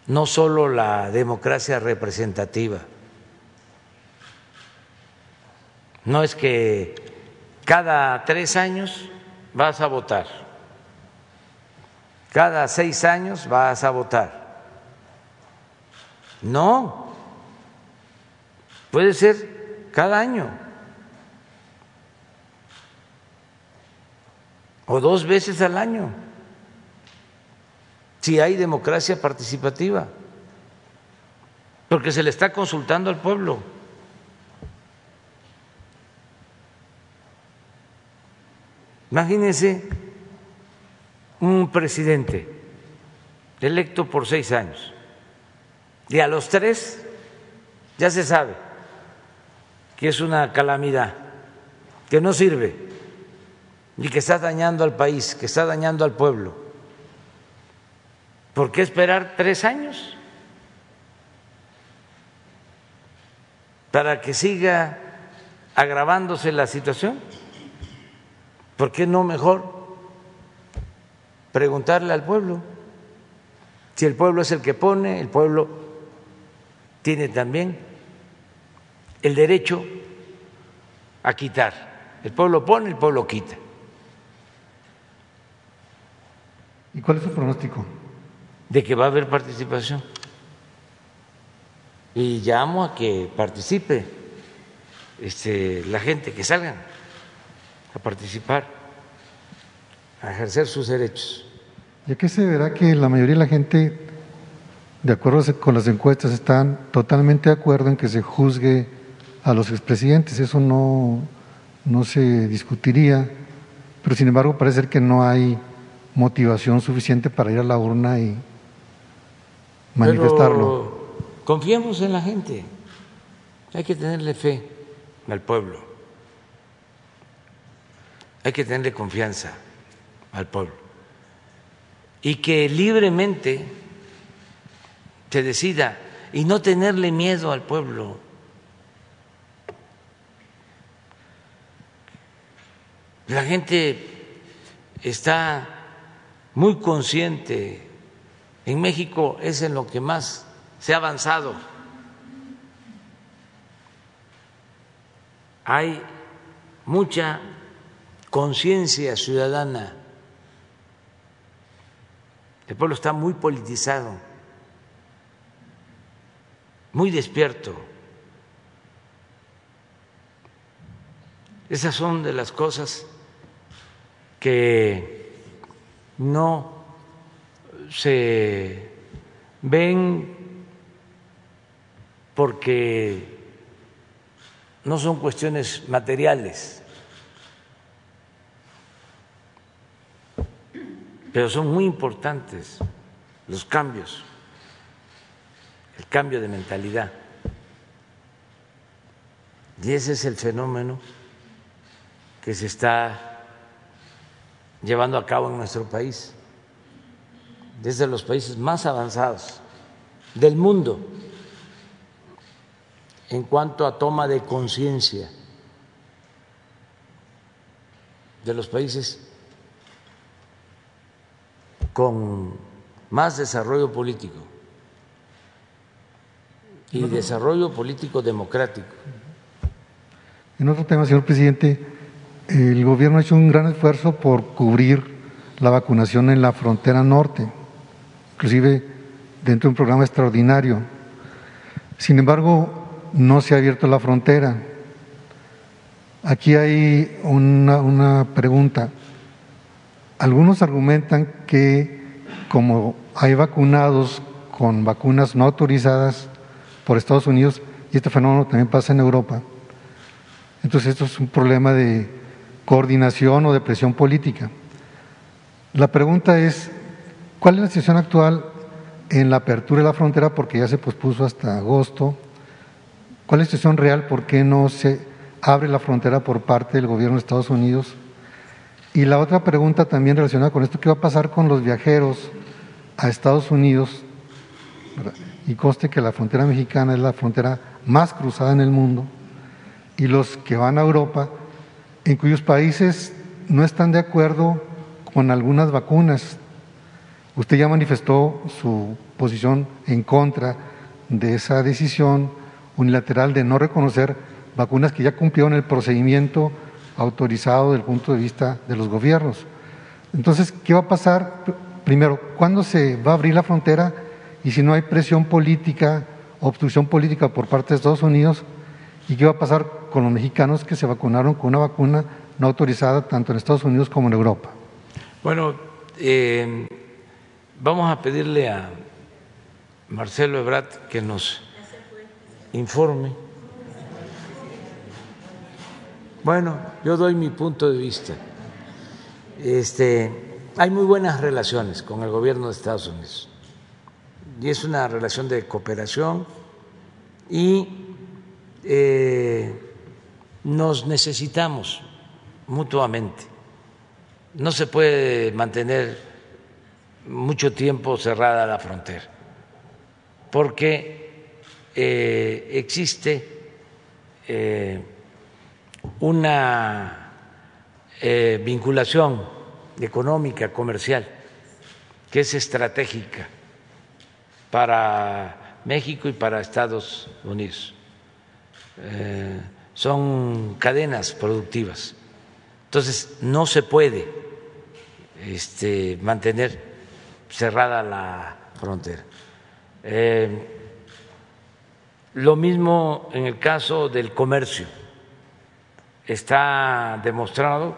no solo la democracia representativa. No es que cada tres años vas a votar, cada seis años vas a votar. No, puede ser cada año. O dos veces al año, si hay democracia participativa, porque se le está consultando al pueblo. Imagínense un presidente electo por seis años y a los tres ya se sabe que es una calamidad, que no sirve y que está dañando al país, que está dañando al pueblo. ¿Por qué esperar tres años para que siga agravándose la situación? ¿Por qué no mejor preguntarle al pueblo? Si el pueblo es el que pone, el pueblo tiene también el derecho a quitar. El pueblo pone, el pueblo quita. ¿Y cuál es su pronóstico? De que va a haber participación. Y llamo a que participe este, la gente, que salgan a participar, a ejercer sus derechos. ¿Y a qué se verá que la mayoría de la gente, de acuerdo con las encuestas, están totalmente de acuerdo en que se juzgue a los expresidentes? Eso no, no se discutiría, pero sin embargo parece que no hay motivación suficiente para ir a la urna y manifestarlo. Pero confiemos en la gente, hay que tenerle fe al pueblo hay que tenerle confianza al pueblo y que libremente se decida y no tenerle miedo al pueblo. La gente está muy consciente. En México es en lo que más se ha avanzado. Hay mucha conciencia ciudadana. El pueblo está muy politizado, muy despierto. Esas son de las cosas que no se ven porque no son cuestiones materiales, pero son muy importantes los cambios, el cambio de mentalidad. Y ese es el fenómeno que se está llevando a cabo en nuestro país, desde los países más avanzados del mundo en cuanto a toma de conciencia de los países con más desarrollo político y desarrollo político democrático. En otro tema, señor presidente, el gobierno ha hecho un gran esfuerzo por cubrir la vacunación en la frontera norte, inclusive dentro de un programa extraordinario. Sin embargo, no se ha abierto la frontera. Aquí hay una, una pregunta. Algunos argumentan que como hay vacunados con vacunas no autorizadas por Estados Unidos, y este fenómeno también pasa en Europa, entonces esto es un problema de coordinación o de presión política. La pregunta es, ¿cuál es la situación actual en la apertura de la frontera? Porque ya se pospuso hasta agosto. ¿Cuál es la situación real? ¿Por qué no se abre la frontera por parte del gobierno de Estados Unidos? Y la otra pregunta también relacionada con esto, ¿qué va a pasar con los viajeros a Estados Unidos? Y conste que la frontera mexicana es la frontera más cruzada en el mundo. Y los que van a Europa, en cuyos países no están de acuerdo con algunas vacunas. Usted ya manifestó su posición en contra de esa decisión unilateral de no reconocer vacunas que ya cumplieron el procedimiento autorizado desde el punto de vista de los gobiernos. Entonces, ¿qué va a pasar? Primero, ¿cuándo se va a abrir la frontera? Y si no hay presión política, obstrucción política por parte de Estados Unidos, ¿y qué va a pasar con los mexicanos que se vacunaron con una vacuna no autorizada tanto en Estados Unidos como en Europa? Bueno, eh, vamos a pedirle a Marcelo Ebrat que nos informe. Bueno, yo doy mi punto de vista. Este, hay muy buenas relaciones con el gobierno de Estados Unidos y es una relación de cooperación y eh, nos necesitamos mutuamente. No se puede mantener mucho tiempo cerrada la frontera, porque eh, existe eh, una eh, vinculación económica, comercial, que es estratégica para México y para Estados Unidos. son cadenas productivas. Entonces, no se puede este, mantener cerrada la frontera. lo mismo en el caso del comercio está demostrado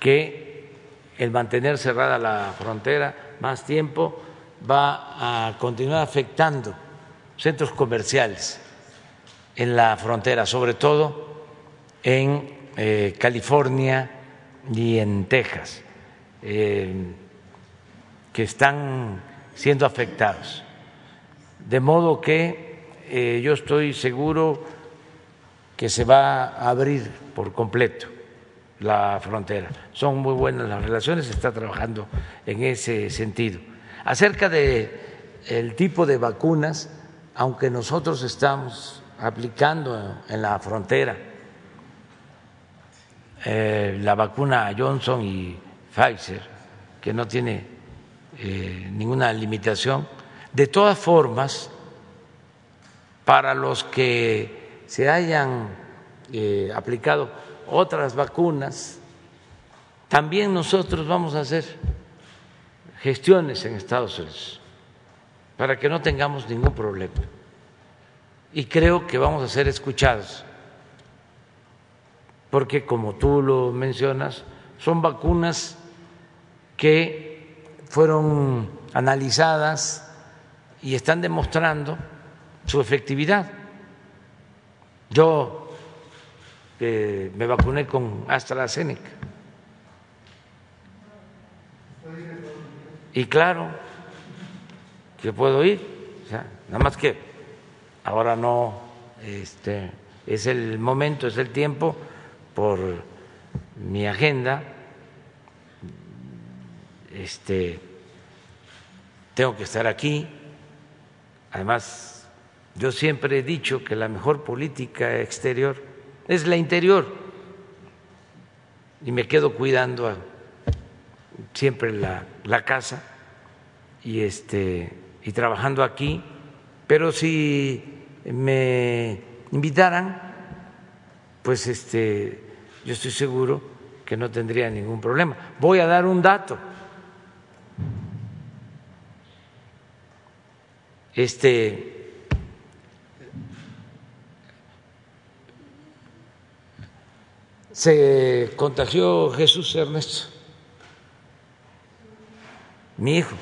que el mantener cerrada la frontera más tiempo va a continuar afectando centros comerciales en la frontera, sobre todo en eh, California y en Texas, eh, que están siendo afectados. De modo que eh, yo estoy seguro que se va a abrir por completo la frontera. Son muy buenas las relaciones, se está trabajando en ese sentido. Acerca de el tipo de vacunas, aunque nosotros estamos aplicando en la frontera eh, la vacuna Johnson y Pfizer, que no tiene eh, ninguna limitación, de todas formas, para los que se hayan eh, aplicado otras vacunas, también nosotros vamos a hacer gestiones en Estados Unidos para que no tengamos ningún problema. Y creo que vamos a ser escuchados, porque como tú lo mencionas, son vacunas que fueron analizadas y están demostrando su efectividad. Yo me vacuné con AstraZeneca. Y claro que puedo ir, nada más que ahora no este, es el momento, es el tiempo por mi agenda. Este, tengo que estar aquí. Además, yo siempre he dicho que la mejor política exterior es la interior y me quedo cuidando siempre la, la casa y este y trabajando aquí, pero si me invitaran, pues este yo estoy seguro que no tendría ningún problema. Voy a dar un dato. Este se contagió Jesús Ernesto, mi hijo.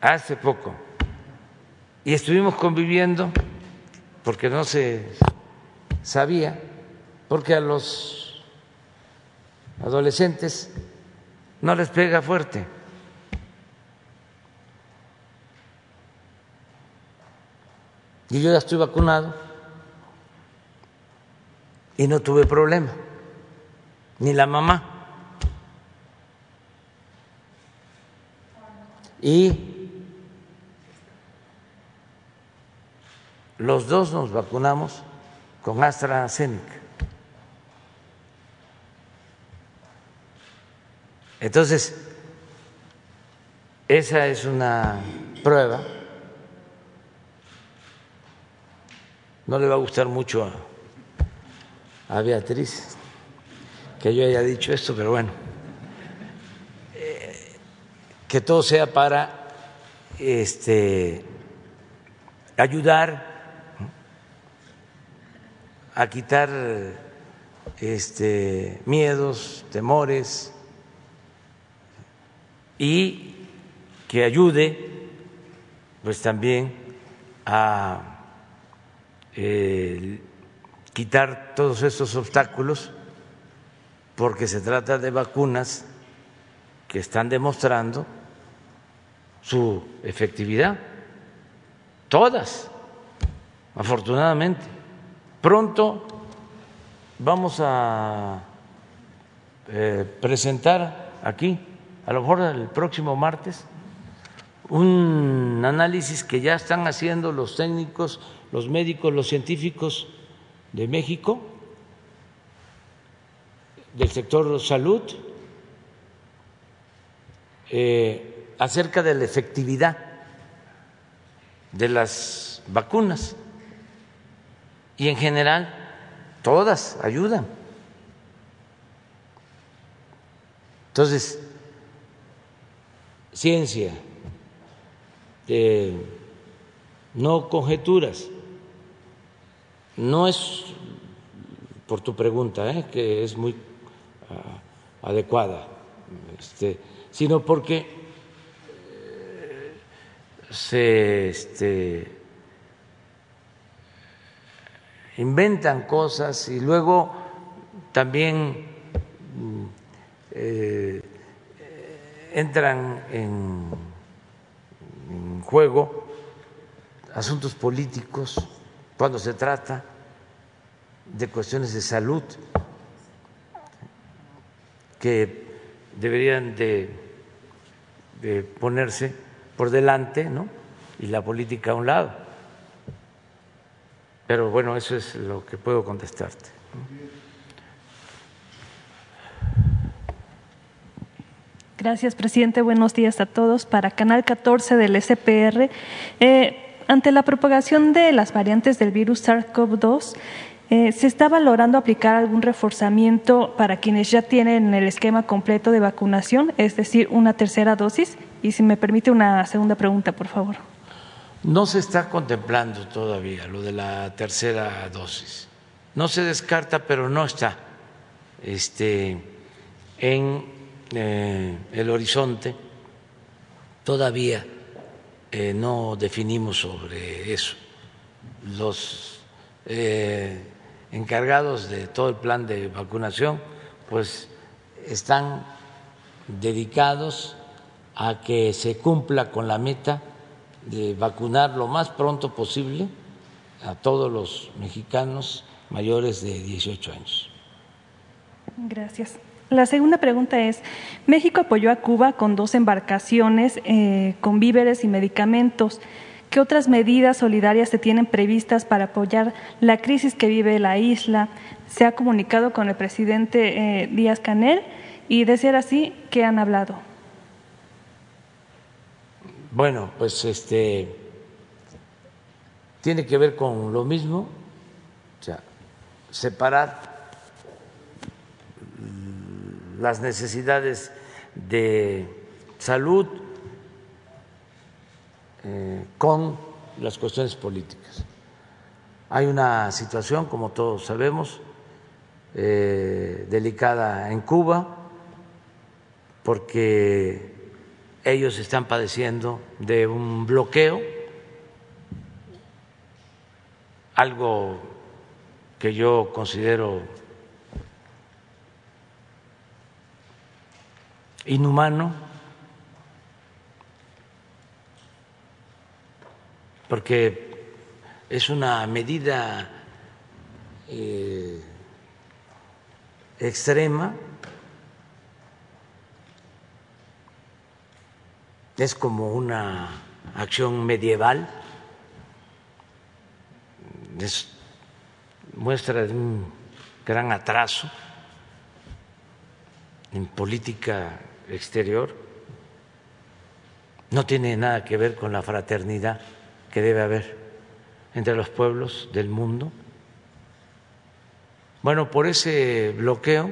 hace poco y estuvimos conviviendo porque no se sabía, porque a los adolescentes no les pega fuerte. Y yo ya estoy vacunado y no tuve problema, ni la mamá. Y los dos nos vacunamos con AstraZeneca. Entonces, esa es una prueba. No le va a gustar mucho a, Beatriz que yo haya dicho esto, pero bueno, eh, que todo sea para este, ayudar a quitar este, miedos, temores y que ayude pues también a eh, quitar todos estos obstáculos porque se trata de vacunas que están demostrando su efectividad, todas, afortunadamente. Pronto vamos a eh, presentar aquí, a lo mejor el próximo martes, un análisis que ya están haciendo los técnicos, los médicos, los científicos de México, del sector salud, eh, acerca de la efectividad de las vacunas y en general todas ayudan. Entonces, ciencia, no conjeturas, no es por tu pregunta, ¿eh? que es muy ah, adecuada, este, sino porque eh, se este, inventan cosas y luego también mm, eh, entran en, juego asuntos políticos cuando se trata de cuestiones de salud que deberían de, ponerse por delante, ¿no? Y la política a un lado. Pero bueno, eso es lo que puedo contestarte. Gracias, presidente. Buenos días a todos. Para Canal 14 del SPR, eh, ante la propagación de las variantes del virus SARS-CoV-2, eh, ¿se está valorando aplicar algún reforzamiento para quienes ya tienen el esquema completo de vacunación, es decir, una tercera dosis? Y si me permite una segunda pregunta, por favor. No se está contemplando todavía lo de la tercera dosis. No se descarta, pero no está este, en eh, el horizonte, todavía eh, no definimos sobre eso. Los encargados de todo el plan de vacunación, pues están dedicados a que se cumpla con la meta de vacunar lo más pronto posible a todos los mexicanos mayores de 18 años. Gracias. La segunda pregunta es, México apoyó a Cuba con dos embarcaciones eh, con víveres y medicamentos. ¿Qué otras medidas solidarias se tienen previstas para apoyar la crisis que vive la isla? ¿Se ha comunicado con el presidente eh, Díaz Canel? Y de ser así, ¿qué han hablado? Bueno, pues este tiene que ver con lo mismo, o sea, separar las necesidades de salud con las cuestiones políticas. Hay una situación, como todos sabemos, eh, delicada en Cuba porque ellos están padeciendo de un bloqueo, algo que yo considero inhumano, porque es una medida eh, extrema, es como una acción medieval, es muestra de un gran atraso en política exterior. No tiene nada que ver con la fraternidad que debe haber entre los pueblos del mundo. Bueno, por ese bloqueo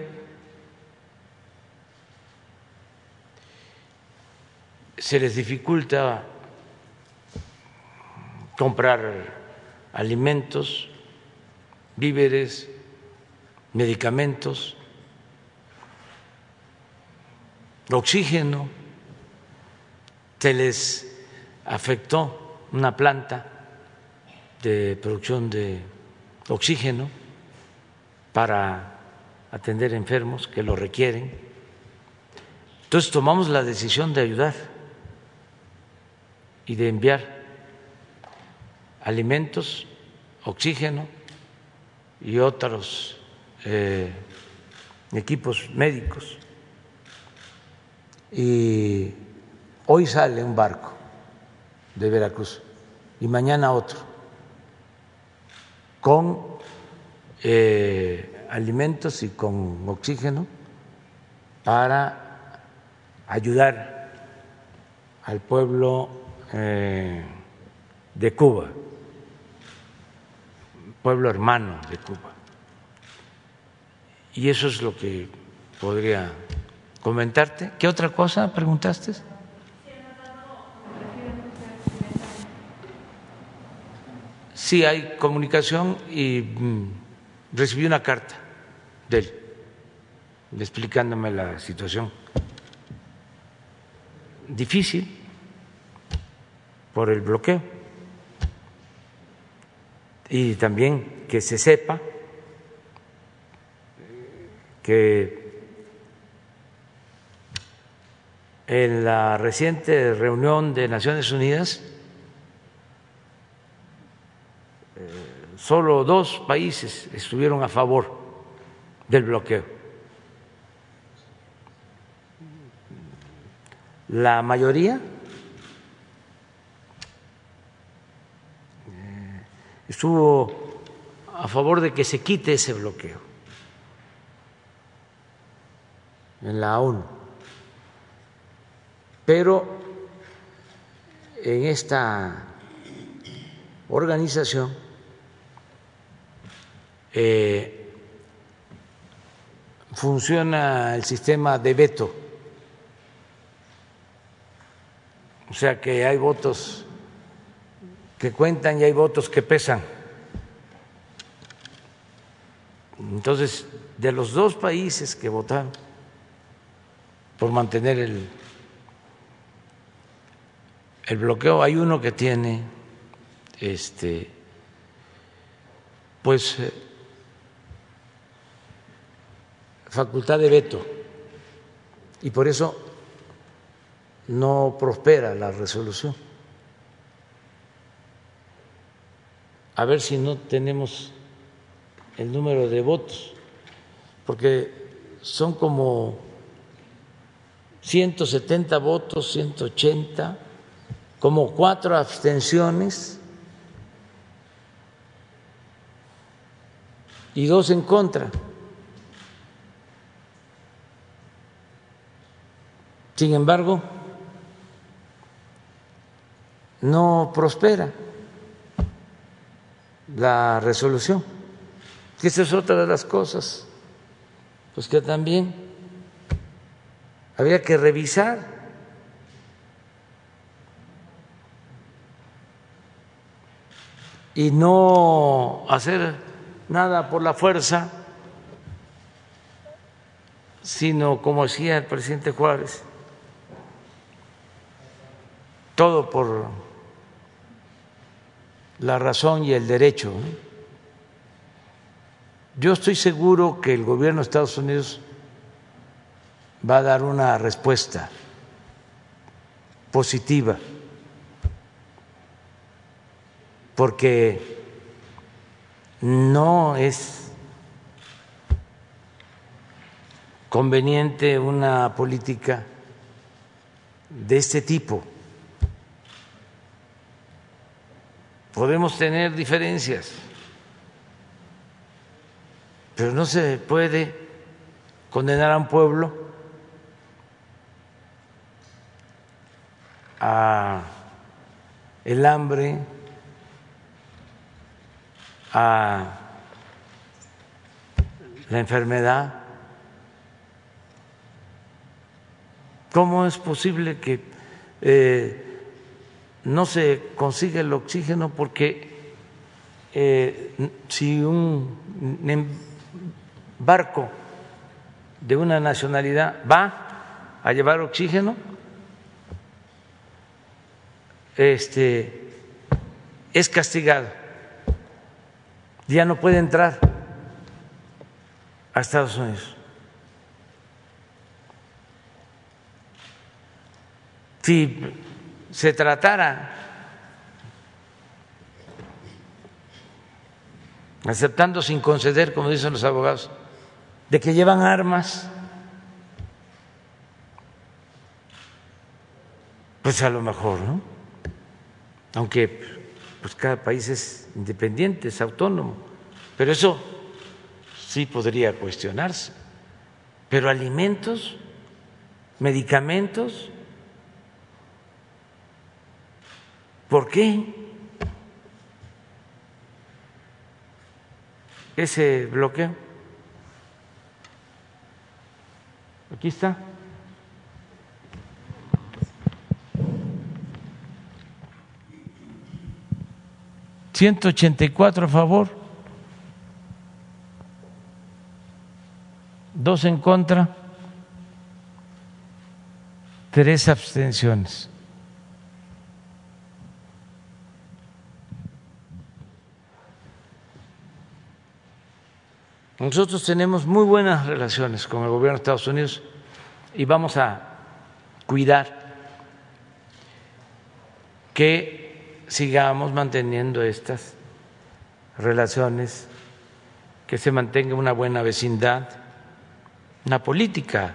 se les dificulta comprar alimentos, víveres, medicamentos oxígeno, se les afectó una planta de producción de oxígeno para atender enfermos que lo requieren. Entonces tomamos la decisión de ayudar y de enviar alimentos, oxígeno y otros eh, equipos médicos y hoy sale un barco de Veracruz y mañana otro con eh, alimentos y con oxígeno para ayudar al pueblo eh, de Cuba, pueblo hermano de Cuba. Y eso es lo que podría comentarte. ¿Qué otra cosa preguntaste? Sí, hay comunicación y mm, recibí una carta de él explicándome la situación. Difícil por el bloqueo. Y también que se sepa que en la reciente reunión de Naciones Unidas eh, solo dos países estuvieron a favor del bloqueo. La mayoría eh, estuvo a favor de que se quite ese bloqueo en la ONU. Pero en esta organización eh, funciona el sistema de veto, o sea que hay votos que cuentan y hay votos que pesan. Entonces, de los dos países que votaron por mantener el, el bloqueo, hay uno que tiene este pues eh, facultad de veto y por eso no prospera la resolución. A ver si no tenemos el número de votos, porque son como 170 votos, 180, como cuatro abstenciones y dos en contra. Sin embargo, no prospera la resolución. Esa es otra de las cosas, pues que también había que revisar. Y no hacer nada por la fuerza, sino como decía el presidente Juárez, todo por la razón y el derecho. Yo estoy seguro que el gobierno de Estados Unidos va a dar una respuesta positiva, porque no es conveniente una política de este tipo. Podemos tener diferencias, pero no se puede condenar a un pueblo a el hambre, a la enfermedad. ¿Cómo es posible que eh, no se consigue el oxígeno porque eh, si un barco de una nacionalidad va a llevar oxígeno, este, es castigado, ya no puede entrar a Estados Unidos. Si se tratara, aceptando sin conceder, como dicen los abogados, de que llevan armas, pues a lo mejor, ¿no? Aunque pues cada país es independiente, es autónomo, pero eso sí podría cuestionarse. Pero alimentos, medicamentos, ¿Por qué ese bloqueo? Aquí está. Ciento ochenta y cuatro a favor, dos en contra, tres abstenciones. Nosotros tenemos muy buenas relaciones con el gobierno de Estados Unidos y vamos a cuidar que sigamos manteniendo estas relaciones, que se mantenga una buena vecindad, una política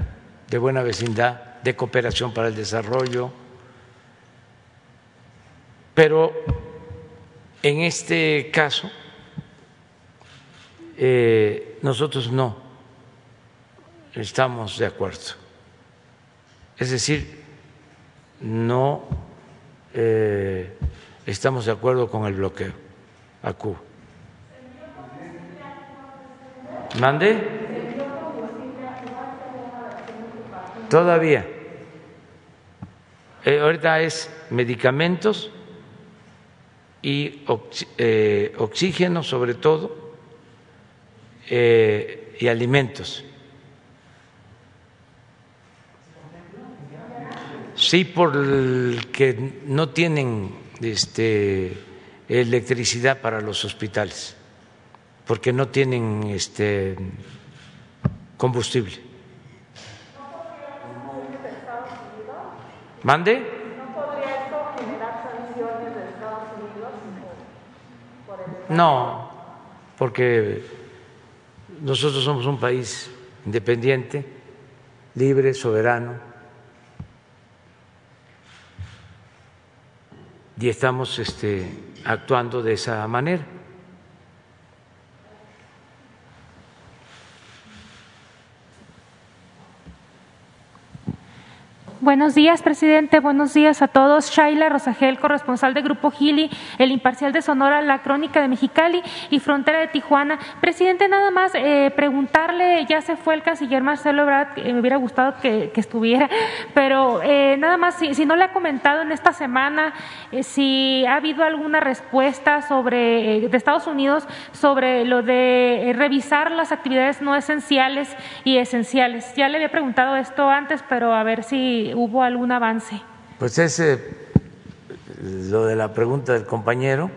de buena vecindad, de cooperación para el desarrollo. Pero en este caso, eh, nosotros no estamos de acuerdo. Es decir, no eh, estamos de acuerdo con el bloqueo a Cuba. ¿Mande? Todavía. Eh, ahorita es medicamentos y oxígeno sobre todo eh, y alimentos. Sí, porque no tienen este, electricidad para los hospitales, porque no tienen este, combustible. ¿Mande? ¿No podría nosotros somos un país independiente, libre, soberano y estamos este, actuando de esa manera. Buenos días, presidente. Buenos días a todos. Shaila Rosagel, corresponsal de Grupo Gili, El Imparcial de Sonora, La Crónica de Mexicali y Frontera de Tijuana. Presidente, nada más eh, preguntarle, ya se fue el canciller Marcelo Ebrard, me hubiera gustado que, estuviera, pero eh, nada más, si, no le ha comentado en esta semana eh, si ha habido alguna respuesta sobre de Estados Unidos sobre lo de revisar las actividades no esenciales y esenciales. Ya le había preguntado esto antes, pero a ver si hubo algún avance. Pues ese, lo de la pregunta del compañero,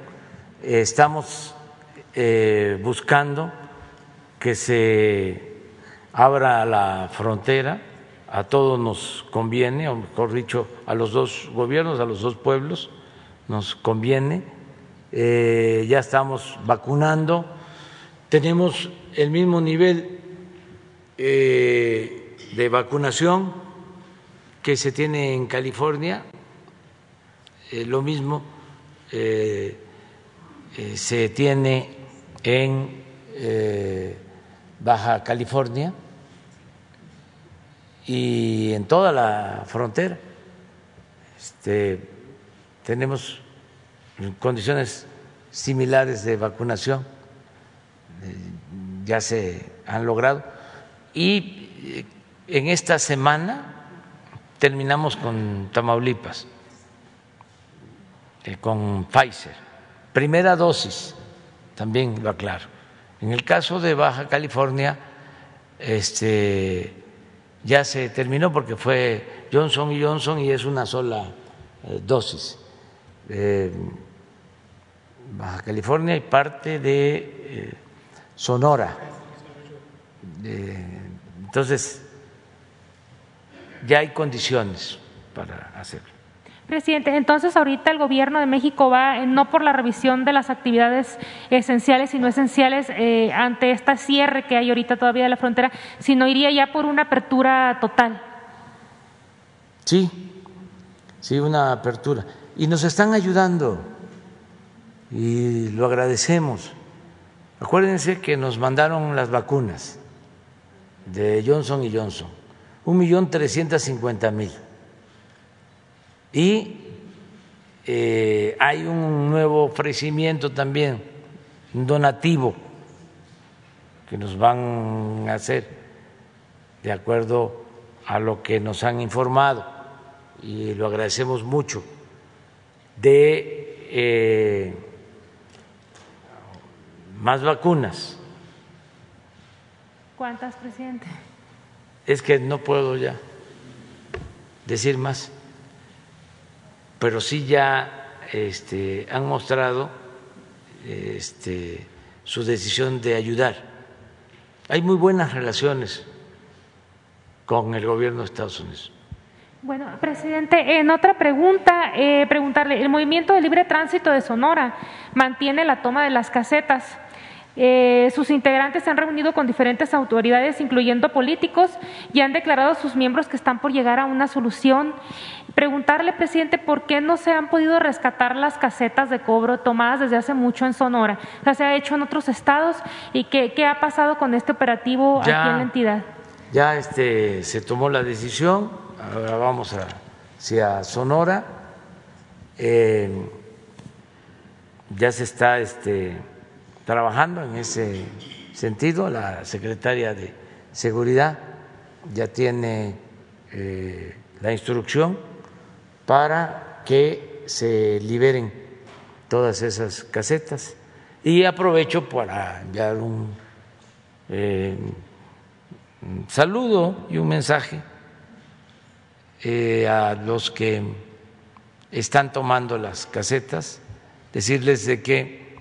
estamos eh, buscando que se abra la frontera, a todos nos conviene, o mejor dicho, a los dos gobiernos, a los dos pueblos nos conviene. Eh, ya estamos vacunando, tenemos el mismo nivel eh, de vacunación que se tiene en California, eh, lo mismo eh, eh, se tiene en Baja California y en toda la frontera. Este, tenemos condiciones similares de vacunación, ya se han logrado. Y en esta semana terminamos con Tamaulipas, eh, con Pfizer. Primera dosis, también lo aclaro. En el caso de Baja California, este, ya se terminó porque fue Johnson y Johnson y es una sola eh, dosis. Baja California y parte de eh, Sonora. entonces, ya hay condiciones para hacerlo. Presidente, entonces ahorita el gobierno de México va eh, no por la revisión de las actividades esenciales y no esenciales eh, ante esta cierre que hay ahorita todavía de la frontera, sino iría ya por una apertura total. Sí, sí, una apertura. Y nos están ayudando y lo agradecemos. Acuérdense que nos mandaron las vacunas de Johnson y Johnson un millón trescientos cincuenta mil. Y eh, hay un nuevo ofrecimiento también, un donativo que nos van a hacer de acuerdo a lo que nos han informado y lo agradecemos mucho de eh, más vacunas. ¿Cuántas, presidente? Es que no puedo ya decir más, pero sí ya este, han mostrado este, su decisión de ayudar. Hay muy buenas relaciones con el gobierno de Estados Unidos. Bueno, presidente, en otra pregunta, eh, preguntarle, el movimiento de libre tránsito de Sonora mantiene la toma de las casetas. Eh, sus integrantes se han reunido con diferentes autoridades, incluyendo políticos, y han declarado a sus miembros que están por llegar a una solución. Preguntarle, presidente, por qué no se han podido rescatar las casetas de cobro tomadas desde hace mucho en Sonora. O sea, se ha hecho en otros estados y qué, qué ha pasado con este operativo aquí en la entidad. Ya este, se tomó la decisión, ahora vamos a, hacia Sonora. Eh, ya se está este, trabajando en ese sentido. La secretaria de Seguridad ya tiene eh, la instrucción para que se liberen todas esas casetas. Y aprovecho para enviar un, eh, saludo y un mensaje eh, a los que están tomando las casetas, decirles de que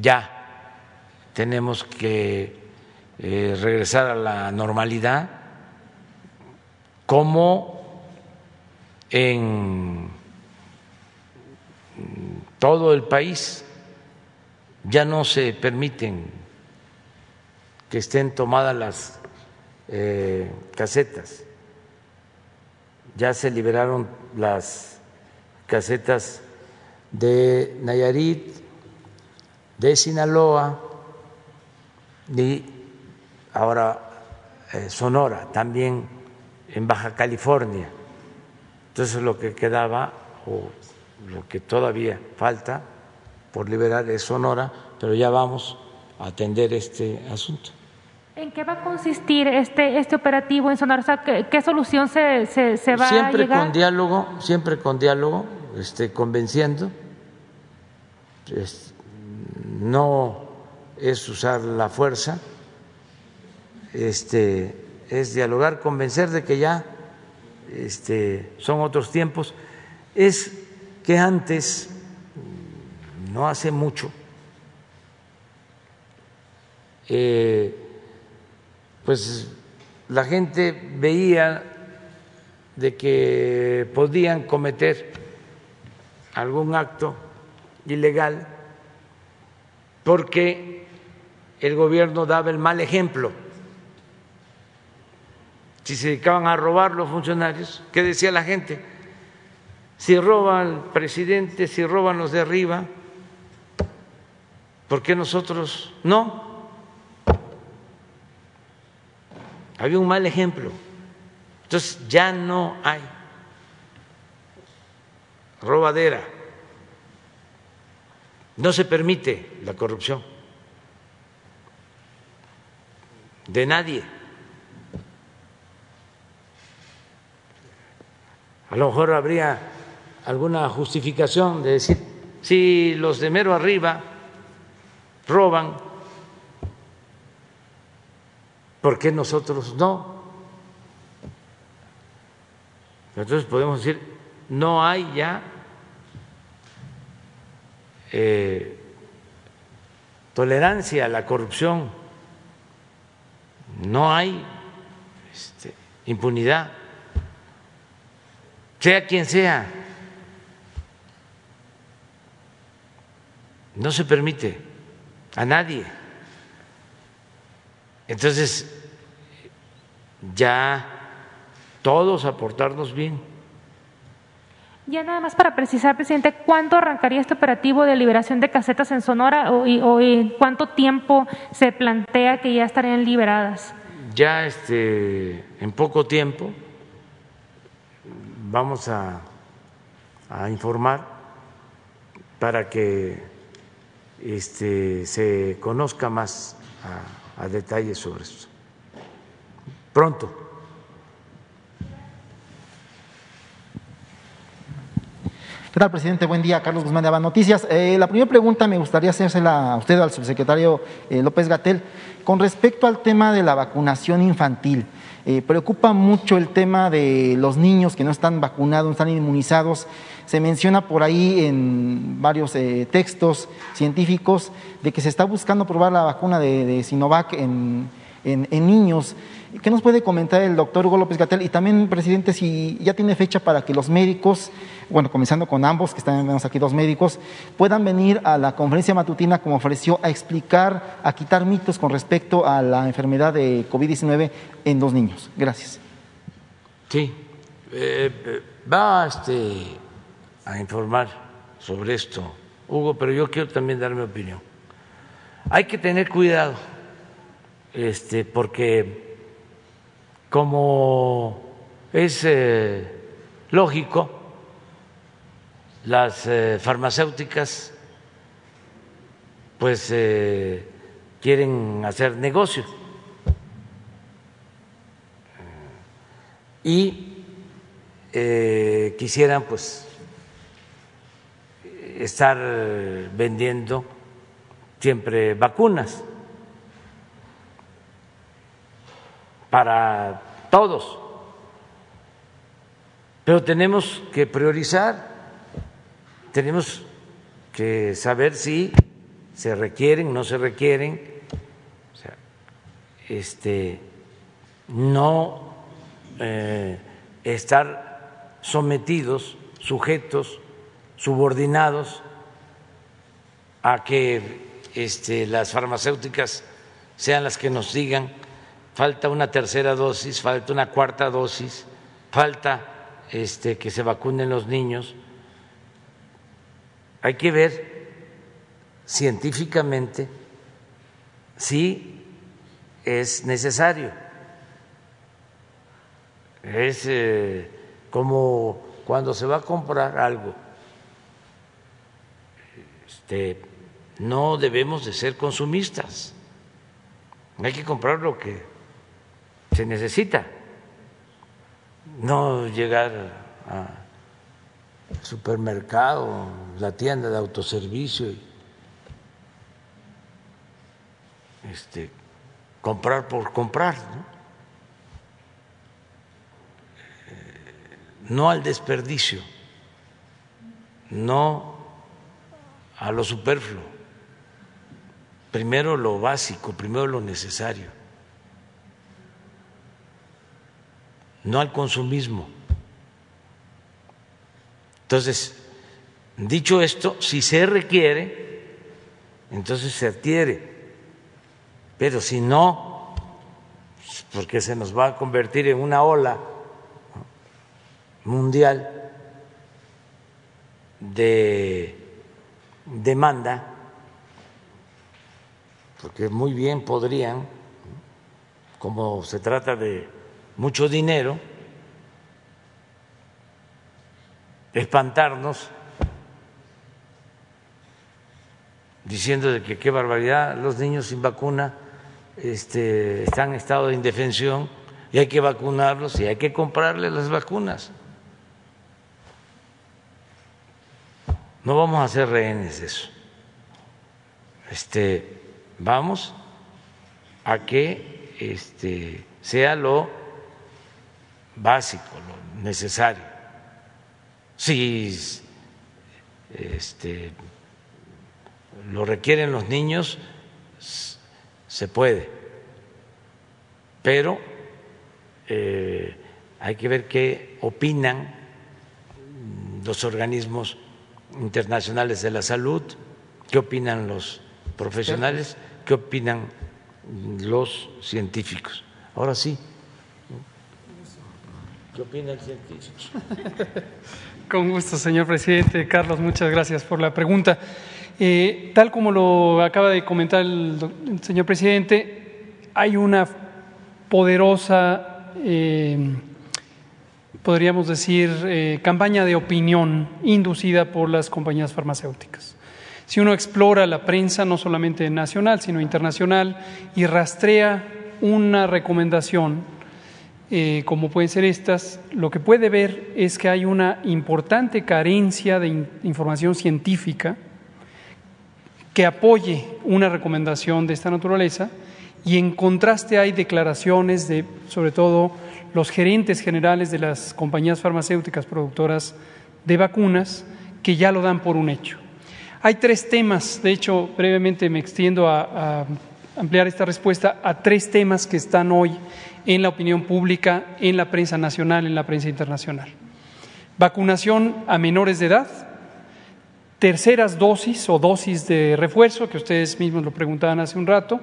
ya tenemos que eh, regresar a la normalidad, como en todo el país ya no se permiten que estén tomadas las eh, casetas, ya se liberaron las casetas de Nayarit, de Sinaloa, y ahora eh, Sonora, también en Baja California. Entonces lo que quedaba o lo que todavía falta por liberar es Sonora, pero ya vamos a atender este asunto. ¿En qué va a consistir este, este operativo en Sonora? O sea, ¿qué, qué solución se, se, se va siempre a llegar? con diálogo, siempre con diálogo, este, convenciendo. Es- no es usar la fuerza, este, es dialogar, convencer de que ya este, son otros tiempos. Es que antes, no hace mucho, eh, pues la gente veía de que podían cometer algún acto ilegal porque el gobierno daba el mal ejemplo. Si se dedicaban a robar los funcionarios, ¿qué decía la gente? Si roba el presidente, si roban los de arriba, ¿por qué nosotros no? Había un mal ejemplo. Entonces ya no hay robadera. No se permite la corrupción de nadie. A lo mejor habría alguna justificación de decir, si los de mero arriba roban, ¿por qué nosotros no? Entonces podemos decir, no hay ya eh, tolerancia a la corrupción, no hay este, impunidad, sea quien sea, no se permite a nadie. Entonces, ya todos aportarnos bien. Ya nada más para precisar, presidente, ¿cuándo arrancaría este operativo de liberación de casetas en Sonora o, y- cuánto tiempo se plantea que ya estarían liberadas? ya este, en poco tiempo vamos a, a informar para que este, se conozca más a, a detalle sobre esto. Pronto. ¿Qué presidente? Buen día, Carlos Guzmán de Aba Noticias. Eh, la primera pregunta me gustaría hacérsela a usted, al subsecretario eh, López Gatel, con respecto al tema de la vacunación infantil. Eh, preocupa mucho el tema de los niños que no están vacunados, no están inmunizados. Se menciona por ahí en varios eh, textos científicos de que se está buscando probar la vacuna de, de Sinovac en, en, niños. ¿Qué nos puede comentar el doctor Hugo López Gatel? Y también, presidente, si ya tiene fecha para que los médicos, bueno, comenzando con ambos, que están aquí dos médicos, puedan venir a la conferencia matutina como ofreció a explicar, a quitar mitos con respecto a la enfermedad de COVID-19 en los niños. Gracias. Sí, eh, eh, va este, a informar sobre esto, Hugo, pero yo quiero también dar mi opinión. Hay que tener cuidado, este, porque como es eh, lógico, las farmacéuticas pues quieren hacer negocio. Y eh, quisieran pues estar vendiendo siempre vacunas para todos. Pero tenemos que priorizar, tenemos que saber si se requieren, no se requieren, o sea, este, no eh, estar sometidos, sujetos, subordinados a que este, las farmacéuticas sean las que nos digan falta una tercera dosis, falta una cuarta dosis, falta este, que se vacunen los niños. Hay que ver científicamente si es necesario es eh, como cuando se va a comprar algo. Este, no debemos de ser consumistas. Hay que comprar lo que se necesita. No llegar al supermercado, la tienda de autoservicio y este, comprar por comprar. ¿no? no al desperdicio, no a lo superfluo, primero lo básico, primero lo necesario, no al consumismo. Entonces, dicho esto, si se requiere, entonces se adquiere, pero si no, porque se nos va a convertir en una ola mundial de demanda, porque muy bien podrían, como se trata de mucho dinero, espantarnos diciendo que qué barbaridad, los niños sin vacuna este, están en estado de indefensión y hay que vacunarlos y hay que comprarles las vacunas. No vamos a ser rehenes de eso. Este, vamos a que este, sea lo básico, lo necesario. Si este, lo requieren los niños, se puede, pero eh, hay que ver qué opinan los organismos internacionales de la salud, qué opinan los profesionales, qué opinan los científicos. Ahora sí, ¿qué opinan los científicos? Con gusto, señor presidente. Carlos, muchas gracias por la pregunta. Eh, tal como lo acaba de comentar el, señor presidente, hay una poderosa eh, podríamos decir, eh, campaña de opinión inducida por las compañías farmacéuticas. Si uno explora la prensa, no solamente nacional, sino internacional, y rastrea una recomendación, eh, como pueden ser estas, lo que puede ver es que hay una importante carencia de información científica que apoye una recomendación de esta naturaleza y en contraste hay declaraciones de, sobre todo, los gerentes generales de las compañías farmacéuticas productoras de vacunas que ya lo dan por un hecho. Hay tres temas, de hecho brevemente me extiendo a, ampliar esta respuesta a tres temas que están hoy en la opinión pública, en la prensa nacional, en la prensa internacional. Vacunación a menores de edad, terceras dosis o dosis de refuerzo, que ustedes mismos lo preguntaban hace un rato,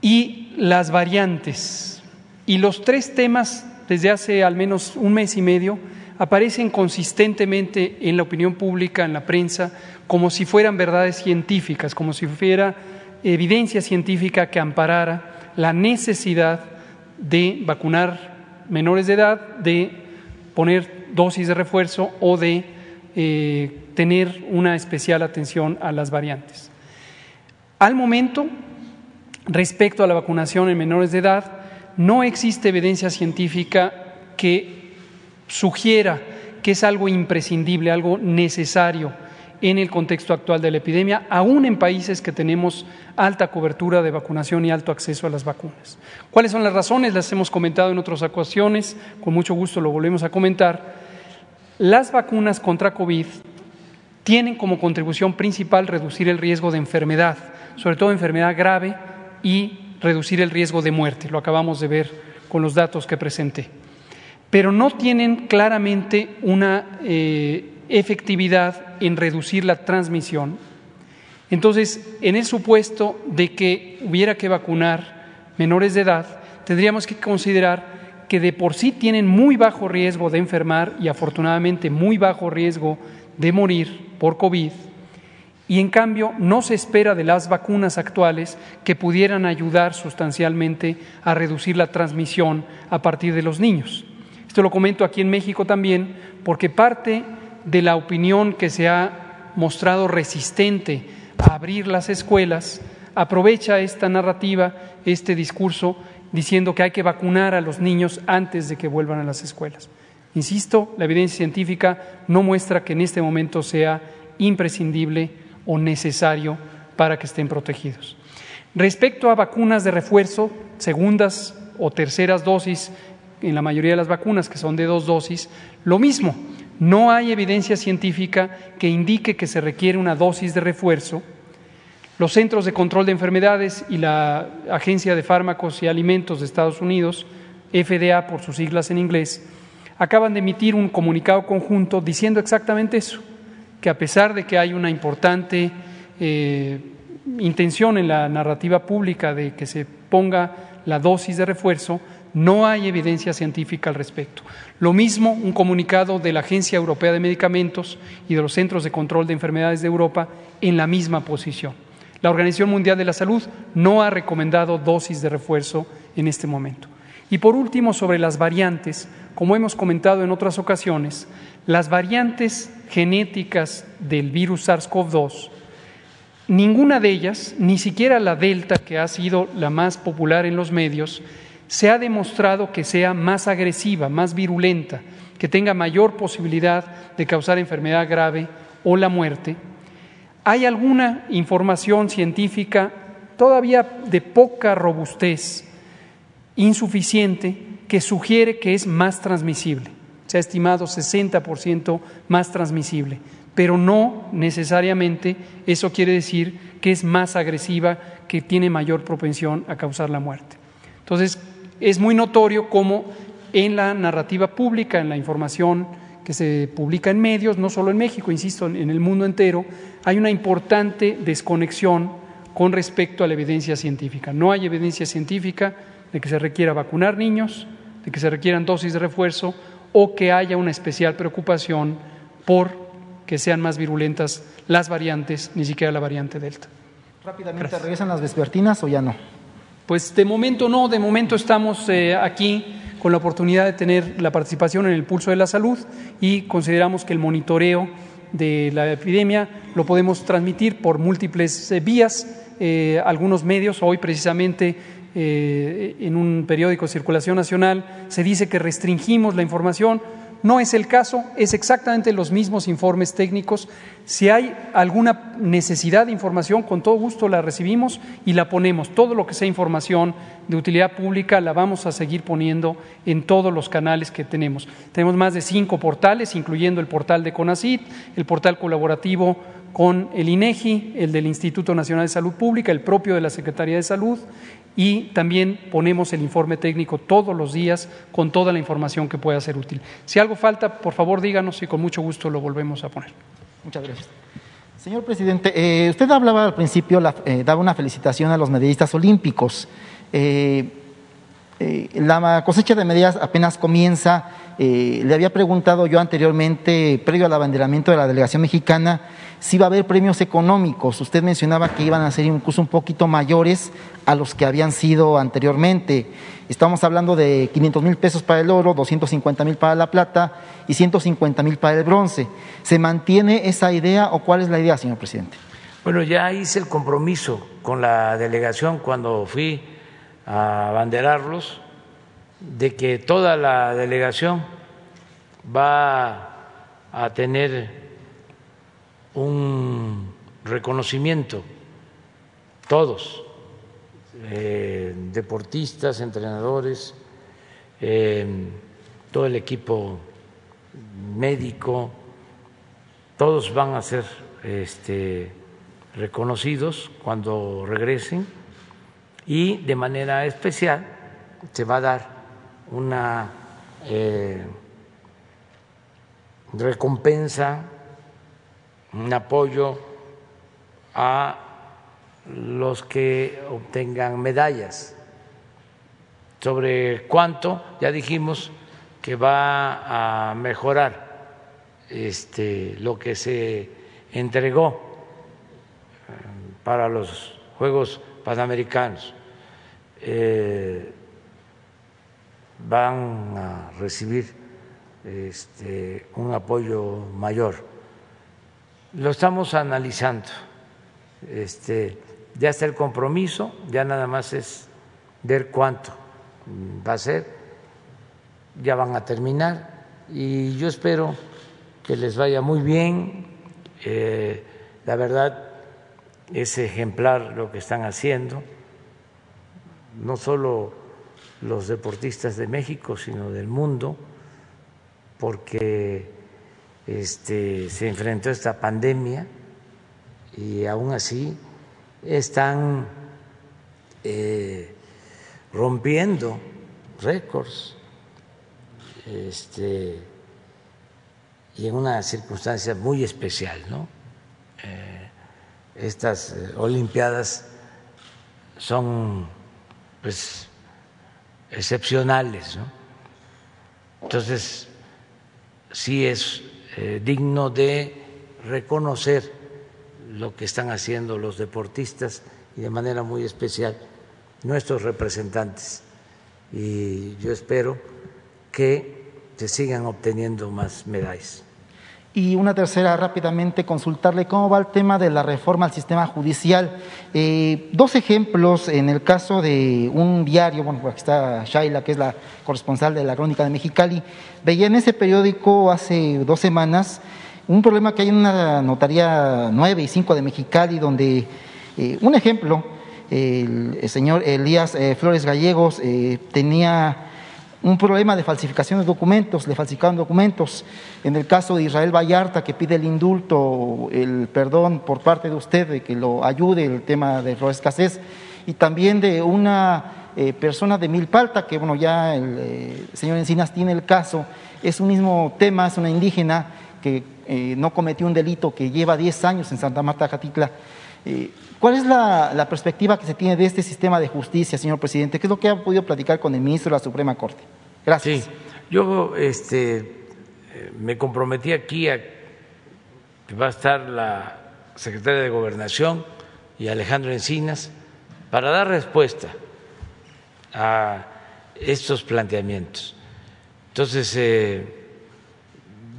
y las variantes. Y los tres temas, desde hace al menos un mes y medio, aparecen consistentemente en la opinión pública, en la prensa, como si fueran verdades científicas, como si fuera evidencia científica que amparara la necesidad de vacunar menores de edad, de poner dosis de refuerzo o de eh, tener una especial atención a las variantes. Al momento, respecto a la vacunación en menores de edad, no existe evidencia científica que sugiera que es algo imprescindible, algo necesario en el contexto actual de la epidemia, aún en países que tenemos alta cobertura de vacunación y alto acceso a las vacunas. ¿Cuáles son las razones? Las hemos comentado en otras ocasiones, con mucho gusto lo volvemos a comentar. Las vacunas contra COVID tienen como contribución principal reducir el riesgo de enfermedad, sobre todo enfermedad grave y reducir el riesgo de muerte. Lo acabamos de ver con los datos que presenté pero no tienen claramente una eh, efectividad en reducir la transmisión. Entonces, en el supuesto de que hubiera que vacunar menores de edad, tendríamos que considerar que de por sí tienen muy bajo riesgo de enfermar y afortunadamente muy bajo riesgo de morir por COVID, y en cambio no se espera de las vacunas actuales que pudieran ayudar sustancialmente a reducir la transmisión a partir de los niños. Esto lo comento aquí en México también porque parte de la opinión que se ha mostrado resistente a abrir las escuelas aprovecha esta narrativa, este discurso, diciendo que hay que vacunar a los niños antes de que vuelvan a las escuelas. Insisto, la evidencia científica no muestra que en este momento sea imprescindible o necesario para que estén protegidos. Respecto a vacunas de refuerzo, segundas o terceras dosis en la mayoría de las vacunas, que son de dos dosis, lo mismo. No hay evidencia científica que indique que se requiere una dosis de refuerzo. Los Centros de Control de Enfermedades y la Agencia de Fármacos y Alimentos de Estados Unidos, FDA por sus siglas en inglés, acaban de emitir un comunicado conjunto diciendo exactamente eso, que a pesar de que hay una importante eh, intención en la narrativa pública de que se ponga la dosis de refuerzo, no hay evidencia científica al respecto. Lo mismo un comunicado de la Agencia Europea de Medicamentos y de los Centros de Control de Enfermedades de Europa en la misma posición. La Organización Mundial de la Salud no ha recomendado dosis de refuerzo en este momento. Y por último, sobre las variantes, como hemos comentado en otras ocasiones, las variantes genéticas del virus SARS-CoV-2, ninguna de ellas, ni siquiera la Delta, que ha sido la más popular en los medios, se ha demostrado que sea más agresiva, más virulenta, que tenga mayor posibilidad de causar enfermedad grave o la muerte. Hay alguna información científica todavía de poca robustez, insuficiente, que sugiere que es más transmisible. Se ha estimado 60% más transmisible, pero no necesariamente eso quiere decir que es más agresiva, que tiene mayor propensión a causar la muerte. Entonces, es muy notorio cómo en la narrativa pública, en la información que se publica en medios, no solo en México, insisto, en el mundo entero, hay una importante desconexión con respecto a la evidencia científica. No hay evidencia científica de que se requiera vacunar niños, de que se requieran dosis de refuerzo o que haya una especial preocupación por que sean más virulentas las variantes, ni siquiera la variante Delta. Rápidamente, ¿regresan las vespertinas o ya no? Pues de momento no, de momento estamos eh, aquí con la oportunidad de tener la participación en el pulso de la salud y consideramos que el monitoreo de la epidemia lo podemos transmitir por múltiples eh, vías. Eh, algunos medios, hoy precisamente en un periódico de circulación nacional, se dice que restringimos la información no es el caso, es exactamente los mismos informes técnicos. Si hay alguna necesidad de información, con todo gusto la recibimos y la ponemos. Todo lo que sea información de utilidad pública la vamos a seguir poniendo en todos los canales que tenemos. Tenemos más de cinco portales, incluyendo el portal de CONACIT, el portal colaborativo con el INEGI, el del Instituto Nacional de Salud Pública, el propio de la Secretaría de Salud y también ponemos el informe técnico todos los días con toda la información que pueda ser útil. Si algo falta, por favor díganos y con mucho gusto lo volvemos a poner. Muchas gracias. Señor presidente, eh, usted hablaba al principio, eh, daba una felicitación a los medallistas olímpicos. Eh, la cosecha de medidas apenas comienza. le había preguntado yo anteriormente, previo al abanderamiento de la delegación mexicana, si va a haber premios económicos. Usted mencionaba que iban a ser incluso un poquito mayores a los que habían sido anteriormente. Estamos hablando de 500 mil pesos para el oro, 250 mil para la plata y 150 mil para el bronce. ¿Se mantiene esa idea o cuál es la idea, señor presidente? Bueno, ya hice el compromiso con la delegación cuando fui a abanderarlos de que toda la delegación va a tener un reconocimiento, todos, eh, deportistas, entrenadores, eh, todo el equipo médico, todos van a ser este, reconocidos cuando regresen y de manera especial se va a dar una eh, recompensa un apoyo a los que obtengan medallas. Sobre cuánto, ya dijimos que va a mejorar este, lo que se entregó eh, para los Juegos Panamericanos. Eh, van a recibir este, un apoyo mayor lo estamos analizando. Este, ya está el compromiso, ya nada más es ver cuánto va a ser. Ya van a terminar y yo espero que les vaya muy bien. Eh, la verdad es ejemplar lo que están haciendo, no solo los deportistas de México, sino del mundo, porque este, se enfrentó esta pandemia y aún así están eh, rompiendo récords este, y en una circunstancia muy especial. ¿no? Eh, estas eh, Olimpiadas son pues, excepcionales. ¿no? Entonces, sí es eh, digno de reconocer lo que están haciendo los deportistas y de manera muy especial nuestros representantes. Y yo espero que se sigan obteniendo más medallas. Y una tercera, rápidamente, consultarle cómo va el tema de la reforma al sistema judicial. Eh, dos ejemplos, en el caso de un diario, bueno, aquí está Shaila, que es la corresponsal de la Crónica de Mexicali, veía en ese periódico hace dos semanas un problema que hay en una notaría 9 y 5 de Mexicali, donde, eh, un ejemplo, el, señor Elías eh, Flores Gallegos tenía un problema de falsificación de documentos, le falsificaron documentos. En el caso de Israel Vallarta, que pide el indulto, el perdón por parte de usted, de que lo ayude el tema de la escasez, y también de una eh, persona de Milpalta, que bueno, ya el eh, señor Encinas tiene el caso, es un mismo tema, es una indígena que eh, no cometió un delito, que lleva 10 años en Santa Marta, Jatitla. ¿Cuál es la, perspectiva que se tiene de este sistema de justicia, señor presidente? ¿Qué es lo que ha podido platicar con el ministro de la Suprema Corte? Gracias. Sí, yo este, me comprometí aquí a que va a estar la secretaria de Gobernación y Alejandro Encinas para dar respuesta a estos planteamientos. Entonces, eh,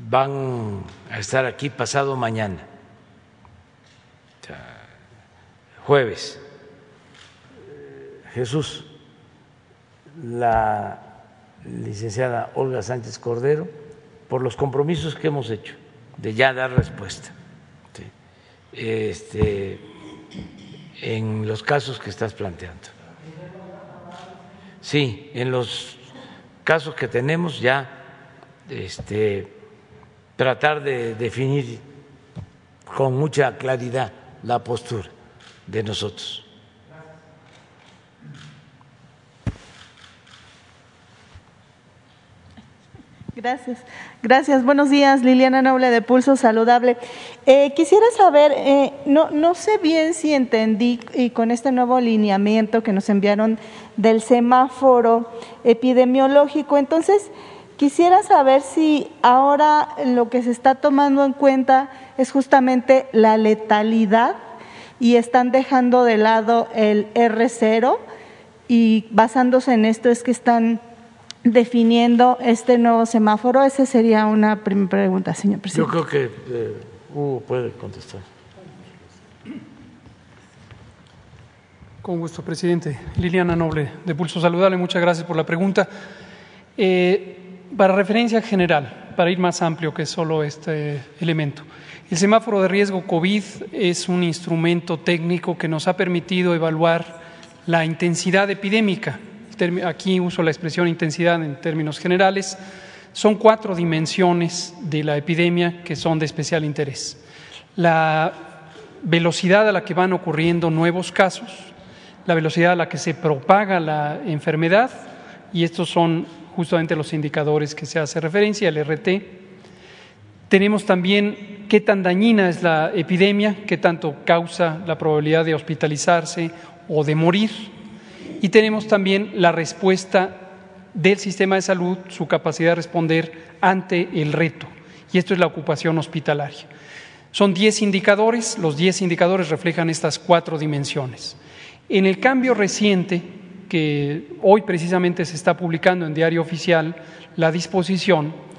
van a estar aquí pasado mañana jueves. Jesús, la licenciada Olga Sánchez Cordero, por los compromisos que hemos hecho de ya dar respuesta este, en los casos que estás planteando. Sí, en los casos que tenemos ya este, tratar de definir con mucha claridad la postura de nosotros. Gracias. Gracias. Buenos días, Liliana Noble de Pulso Saludable. Eh, quisiera saber, eh, no, no sé bien si entendí y con este nuevo alineamiento que nos enviaron del semáforo epidemiológico, entonces quisiera saber si ahora lo que se está tomando en cuenta es justamente la letalidad y están dejando de lado el R0 y basándose en esto es que están definiendo este nuevo semáforo? Esa sería una primera pregunta, señor presidente. Yo creo que eh, Hugo puede contestar. Con gusto, presidente. Liliana Noble, de Pulso Saludable, muchas gracias por la pregunta. Eh, para referencia general, para ir más amplio que solo este elemento, el semáforo de riesgo COVID es un instrumento técnico que nos ha permitido evaluar la intensidad epidémica aquí uso la expresión intensidad en términos generales, son cuatro dimensiones de la epidemia que son de especial interés. La velocidad a la que van ocurriendo nuevos casos, la velocidad a la que se propaga la enfermedad, y estos son justamente los indicadores que se hace referencia, el RT. Tenemos también qué tan dañina es la epidemia, qué tanto causa la probabilidad de hospitalizarse o de morir y tenemos también la respuesta del sistema de salud, su capacidad de responder ante el reto, y esto es la ocupación hospitalaria. Son diez indicadores, los diez indicadores reflejan estas cuatro dimensiones. En el cambio reciente, que hoy precisamente se está publicando en Diario Oficial, la disposición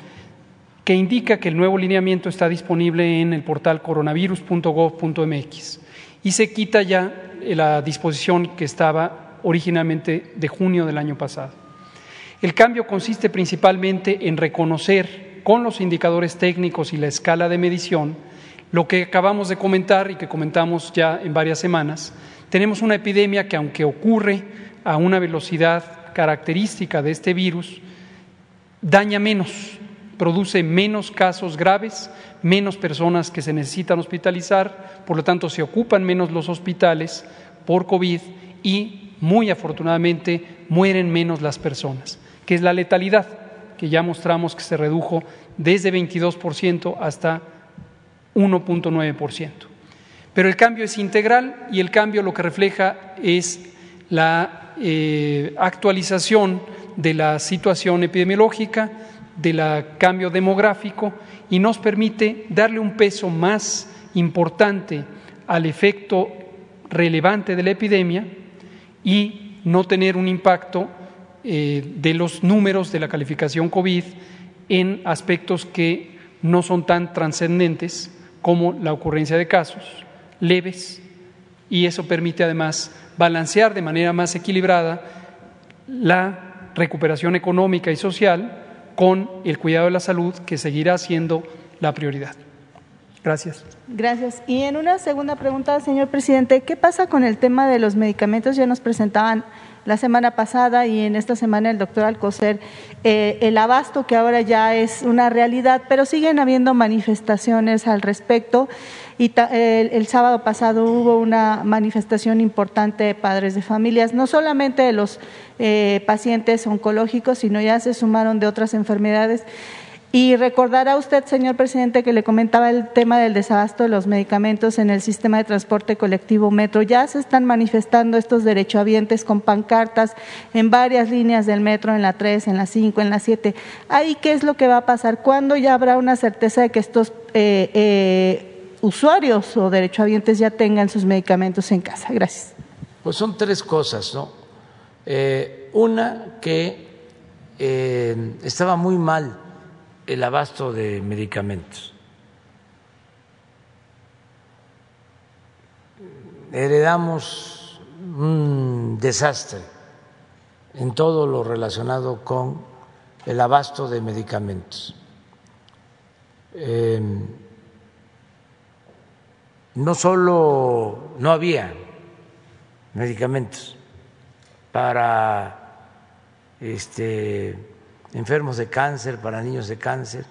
que indica que el nuevo lineamiento está disponible en el portal coronavirus.gov.mx y se quita ya la disposición que estaba originalmente de junio del año pasado. El cambio consiste principalmente en reconocer con los indicadores técnicos y la escala de medición lo que acabamos de comentar y que comentamos ya en varias semanas. Tenemos una epidemia que aunque ocurre a una velocidad característica de este virus, daña menos, produce menos casos graves, menos personas que se necesitan hospitalizar, por lo tanto se ocupan menos los hospitales por COVID y muy afortunadamente mueren menos las personas, que es la letalidad, que ya mostramos que se redujo desde 22% hasta 1.9%. Pero el cambio es integral y el cambio lo que refleja es la eh, actualización de la situación epidemiológica, del cambio demográfico y nos permite darle un peso más importante al efecto relevante de la epidemia y no tener un impacto eh, de los números de la calificación COVID en aspectos que no son tan trascendentes como la ocurrencia de casos leves. Y eso permite además balancear de manera más equilibrada la recuperación económica y social con el cuidado de la salud que seguirá siendo la prioridad. Gracias. Gracias. Y en una segunda pregunta, señor presidente, ¿qué pasa con el tema de los medicamentos? Ya nos presentaban la semana pasada y en esta semana el doctor Alcocer eh, el abasto que ahora ya es una realidad, pero siguen habiendo manifestaciones al respecto. Y el, sábado pasado hubo una manifestación importante de padres de familias, no solamente de los eh, pacientes oncológicos, sino ya se sumaron de otras enfermedades. Y recordará usted, señor presidente, que le comentaba el tema del desabasto de los medicamentos en el sistema de transporte colectivo metro. Ya se están manifestando estos derechohabientes con pancartas en varias líneas del metro, en la 3, en la 5, en la 7. ¿Ahí qué es lo que va a pasar? ¿Cuándo ya habrá una certeza de que estos eh, eh, usuarios o derechohabientes ya tengan sus medicamentos en casa? Gracias. Pues son tres cosas, ¿no? Eh, una que estaba muy mal el abasto de medicamentos. Heredamos un desastre en todo lo relacionado con el abasto de medicamentos. Em, no solo no había medicamentos para este enfermos de cáncer, para niños de cáncer,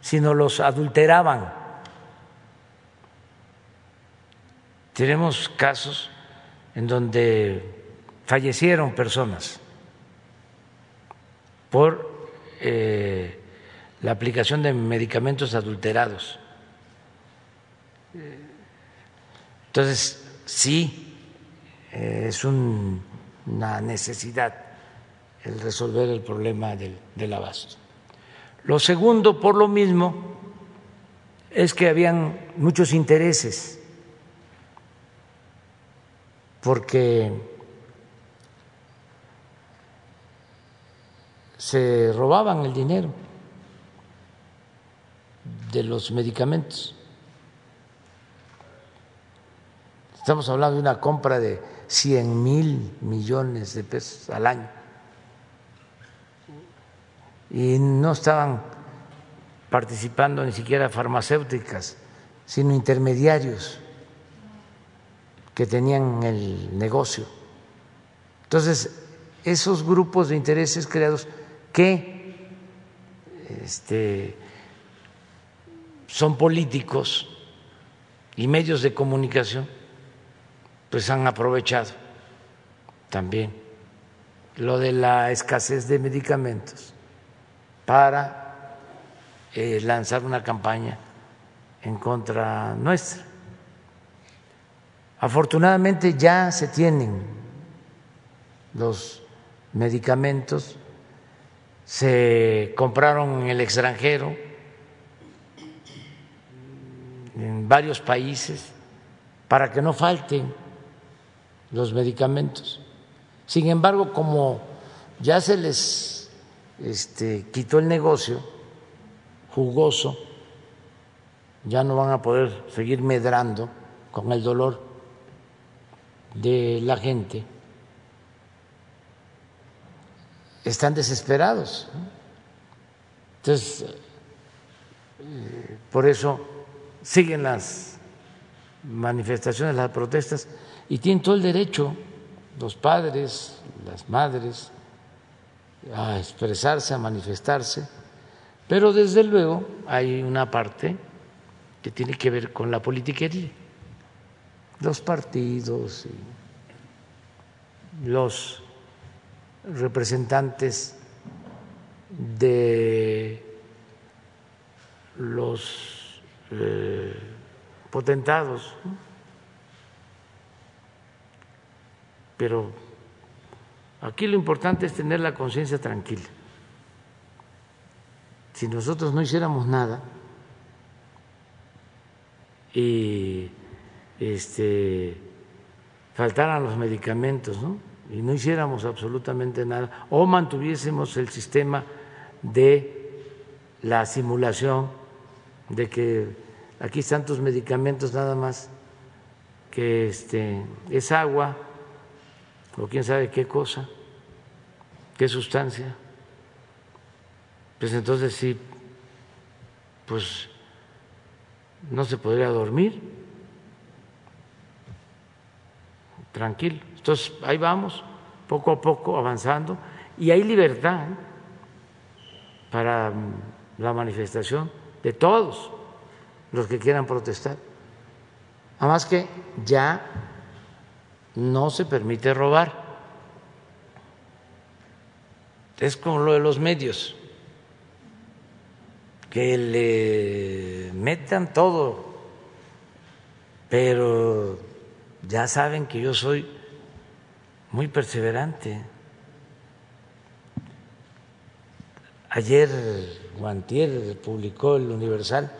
sino los adulteraban. tenemos casos en donde fallecieron personas por eh, la aplicación de medicamentos adulterados. Entonces, sí, eh, es una necesidad el resolver el problema del, del abasto. Lo segundo, por lo mismo, es que habían muchos intereses, porque se robaban el dinero de los medicamentos. Estamos hablando de una compra de 100 mil millones de pesos al año. Y no estaban participando ni siquiera farmacéuticas, sino intermediarios que tenían el negocio. Entonces, esos grupos de intereses creados que este, son políticos y medios de comunicación, pues han aprovechado también lo de la escasez de medicamentos para eh, lanzar una campaña en contra nuestra. Afortunadamente ya se tienen los medicamentos, se compraron en el extranjero, en varios países, para que no falten los medicamentos. Sin embargo, como ya se les este, quitó el negocio jugoso, ya no van a poder seguir medrando con el dolor de la gente. Están desesperados. Entonces, eh, por eso siguen las manifestaciones, las protestas y tienen todo el derecho los padres, las madres, a expresarse, a manifestarse, pero desde luego hay una parte que tiene que ver con la politiquería, los partidos, y los representantes de los eh, potentados. Pero aquí lo importante es tener la conciencia tranquila. Si nosotros no hiciéramos nada y este, faltaran los medicamentos, ¿no? y no hiciéramos absolutamente nada, o mantuviésemos el sistema de la simulación de que aquí están tus medicamentos nada más, que este, es agua, o quién sabe qué cosa, qué sustancia, pues entonces sí, pues no se podría dormir tranquilo. Entonces ahí vamos, poco a poco avanzando, y hay libertad ¿eh? para la manifestación de todos los que quieran protestar. Además que ya no se permite robar. Es como lo de los medios, que le metan todo, pero ya saben que yo soy muy perseverante. Ayer Guantier publicó el Universal,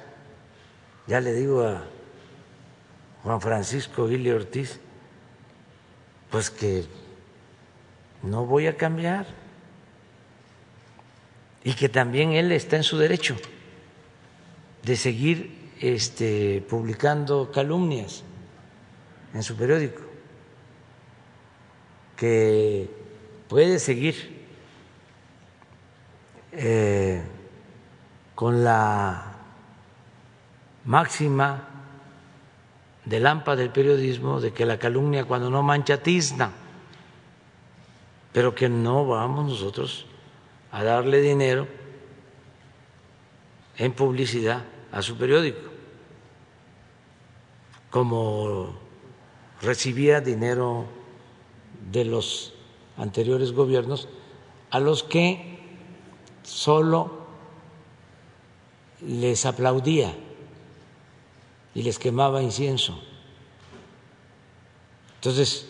ya le digo a Juan Francisco Guille Ortiz, pues que no voy a cambiar. Y que también él está en su derecho de seguir este, publicando calumnias en su periódico, que puede seguir eh, con la máxima del AMPA del periodismo de que la calumnia cuando no mancha tizna, pero que no vamos nosotros a darle dinero en publicidad a su periódico, como recibía dinero de los anteriores gobiernos a los que solo les aplaudía y les quemaba incienso. Entonces,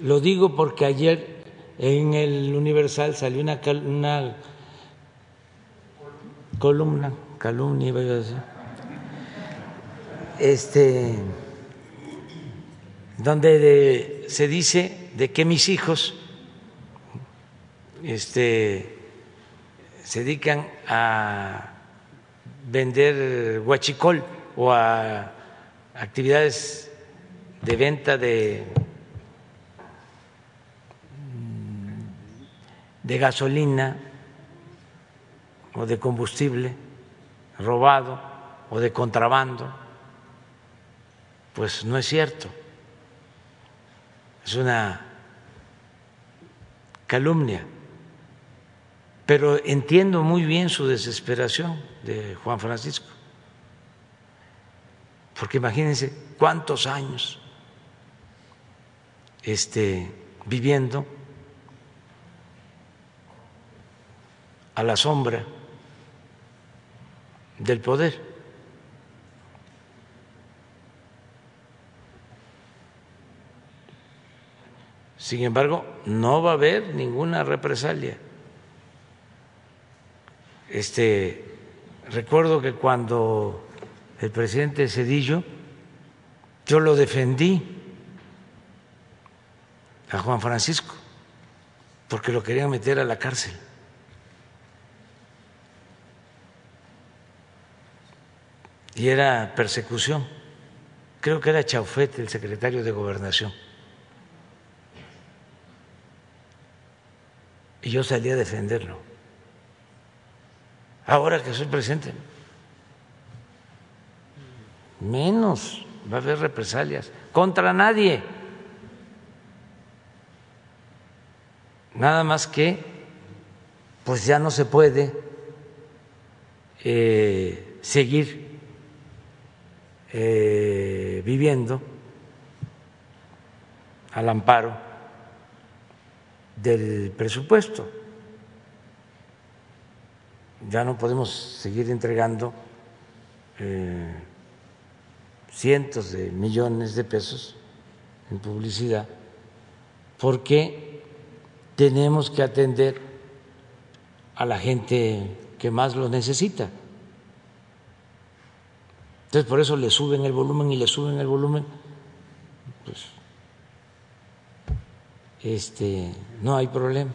lo digo porque ayer en el Universal salió una, una columna, calumnia, iba a decir, este, donde se dice de que mis hijos este, se dedican a vender huachicol o a actividades de venta de, de gasolina o de combustible robado o de contrabando, pues no es cierto. Es una calumnia. Pero entiendo muy bien su desesperación de Juan Francisco. Porque imagínense cuántos años este, viviendo a la sombra del poder. Sin embargo, no va a haber ninguna represalia. Este, recuerdo que cuando el presidente Cedillo, yo lo defendí a Juan Francisco, porque lo querían meter a la cárcel. Y era persecución. Creo que era Chaufet, el secretario de Gobernación. Y yo salí a defenderlo. Ahora que soy presidente, menos va a haber represalias contra nadie. Nada más que, pues ya no se puede eh, seguir eh, viviendo al amparo del presupuesto. Ya no podemos seguir entregando eh, cientos de millones de pesos en publicidad porque tenemos que atender a la gente que más lo necesita. Entonces por eso le suben el volumen y le suben el volumen. Pues este no hay problema.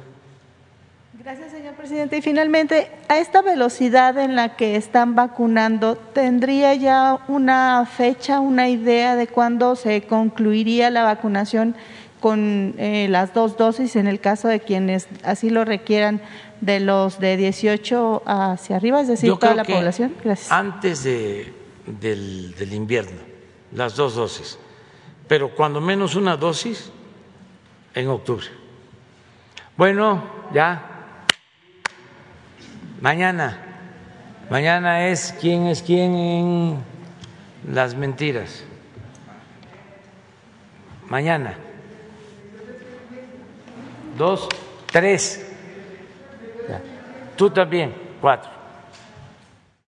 Gracias, señor presidente. Y finalmente, a esta velocidad en la que están vacunando, ¿tendría ya una fecha, una idea de cuándo se concluiría la vacunación con eh, las dos dosis en el caso de quienes así lo requieran de los de 18 hacia arriba, es decir, toda la población? Gracias. Antes de, del, del invierno, las dos dosis, pero cuando menos una dosis en octubre. Bueno, ya Mañana, mañana es quién es quién en las mentiras. Mañana. Dos, tres. Tú también, cuatro.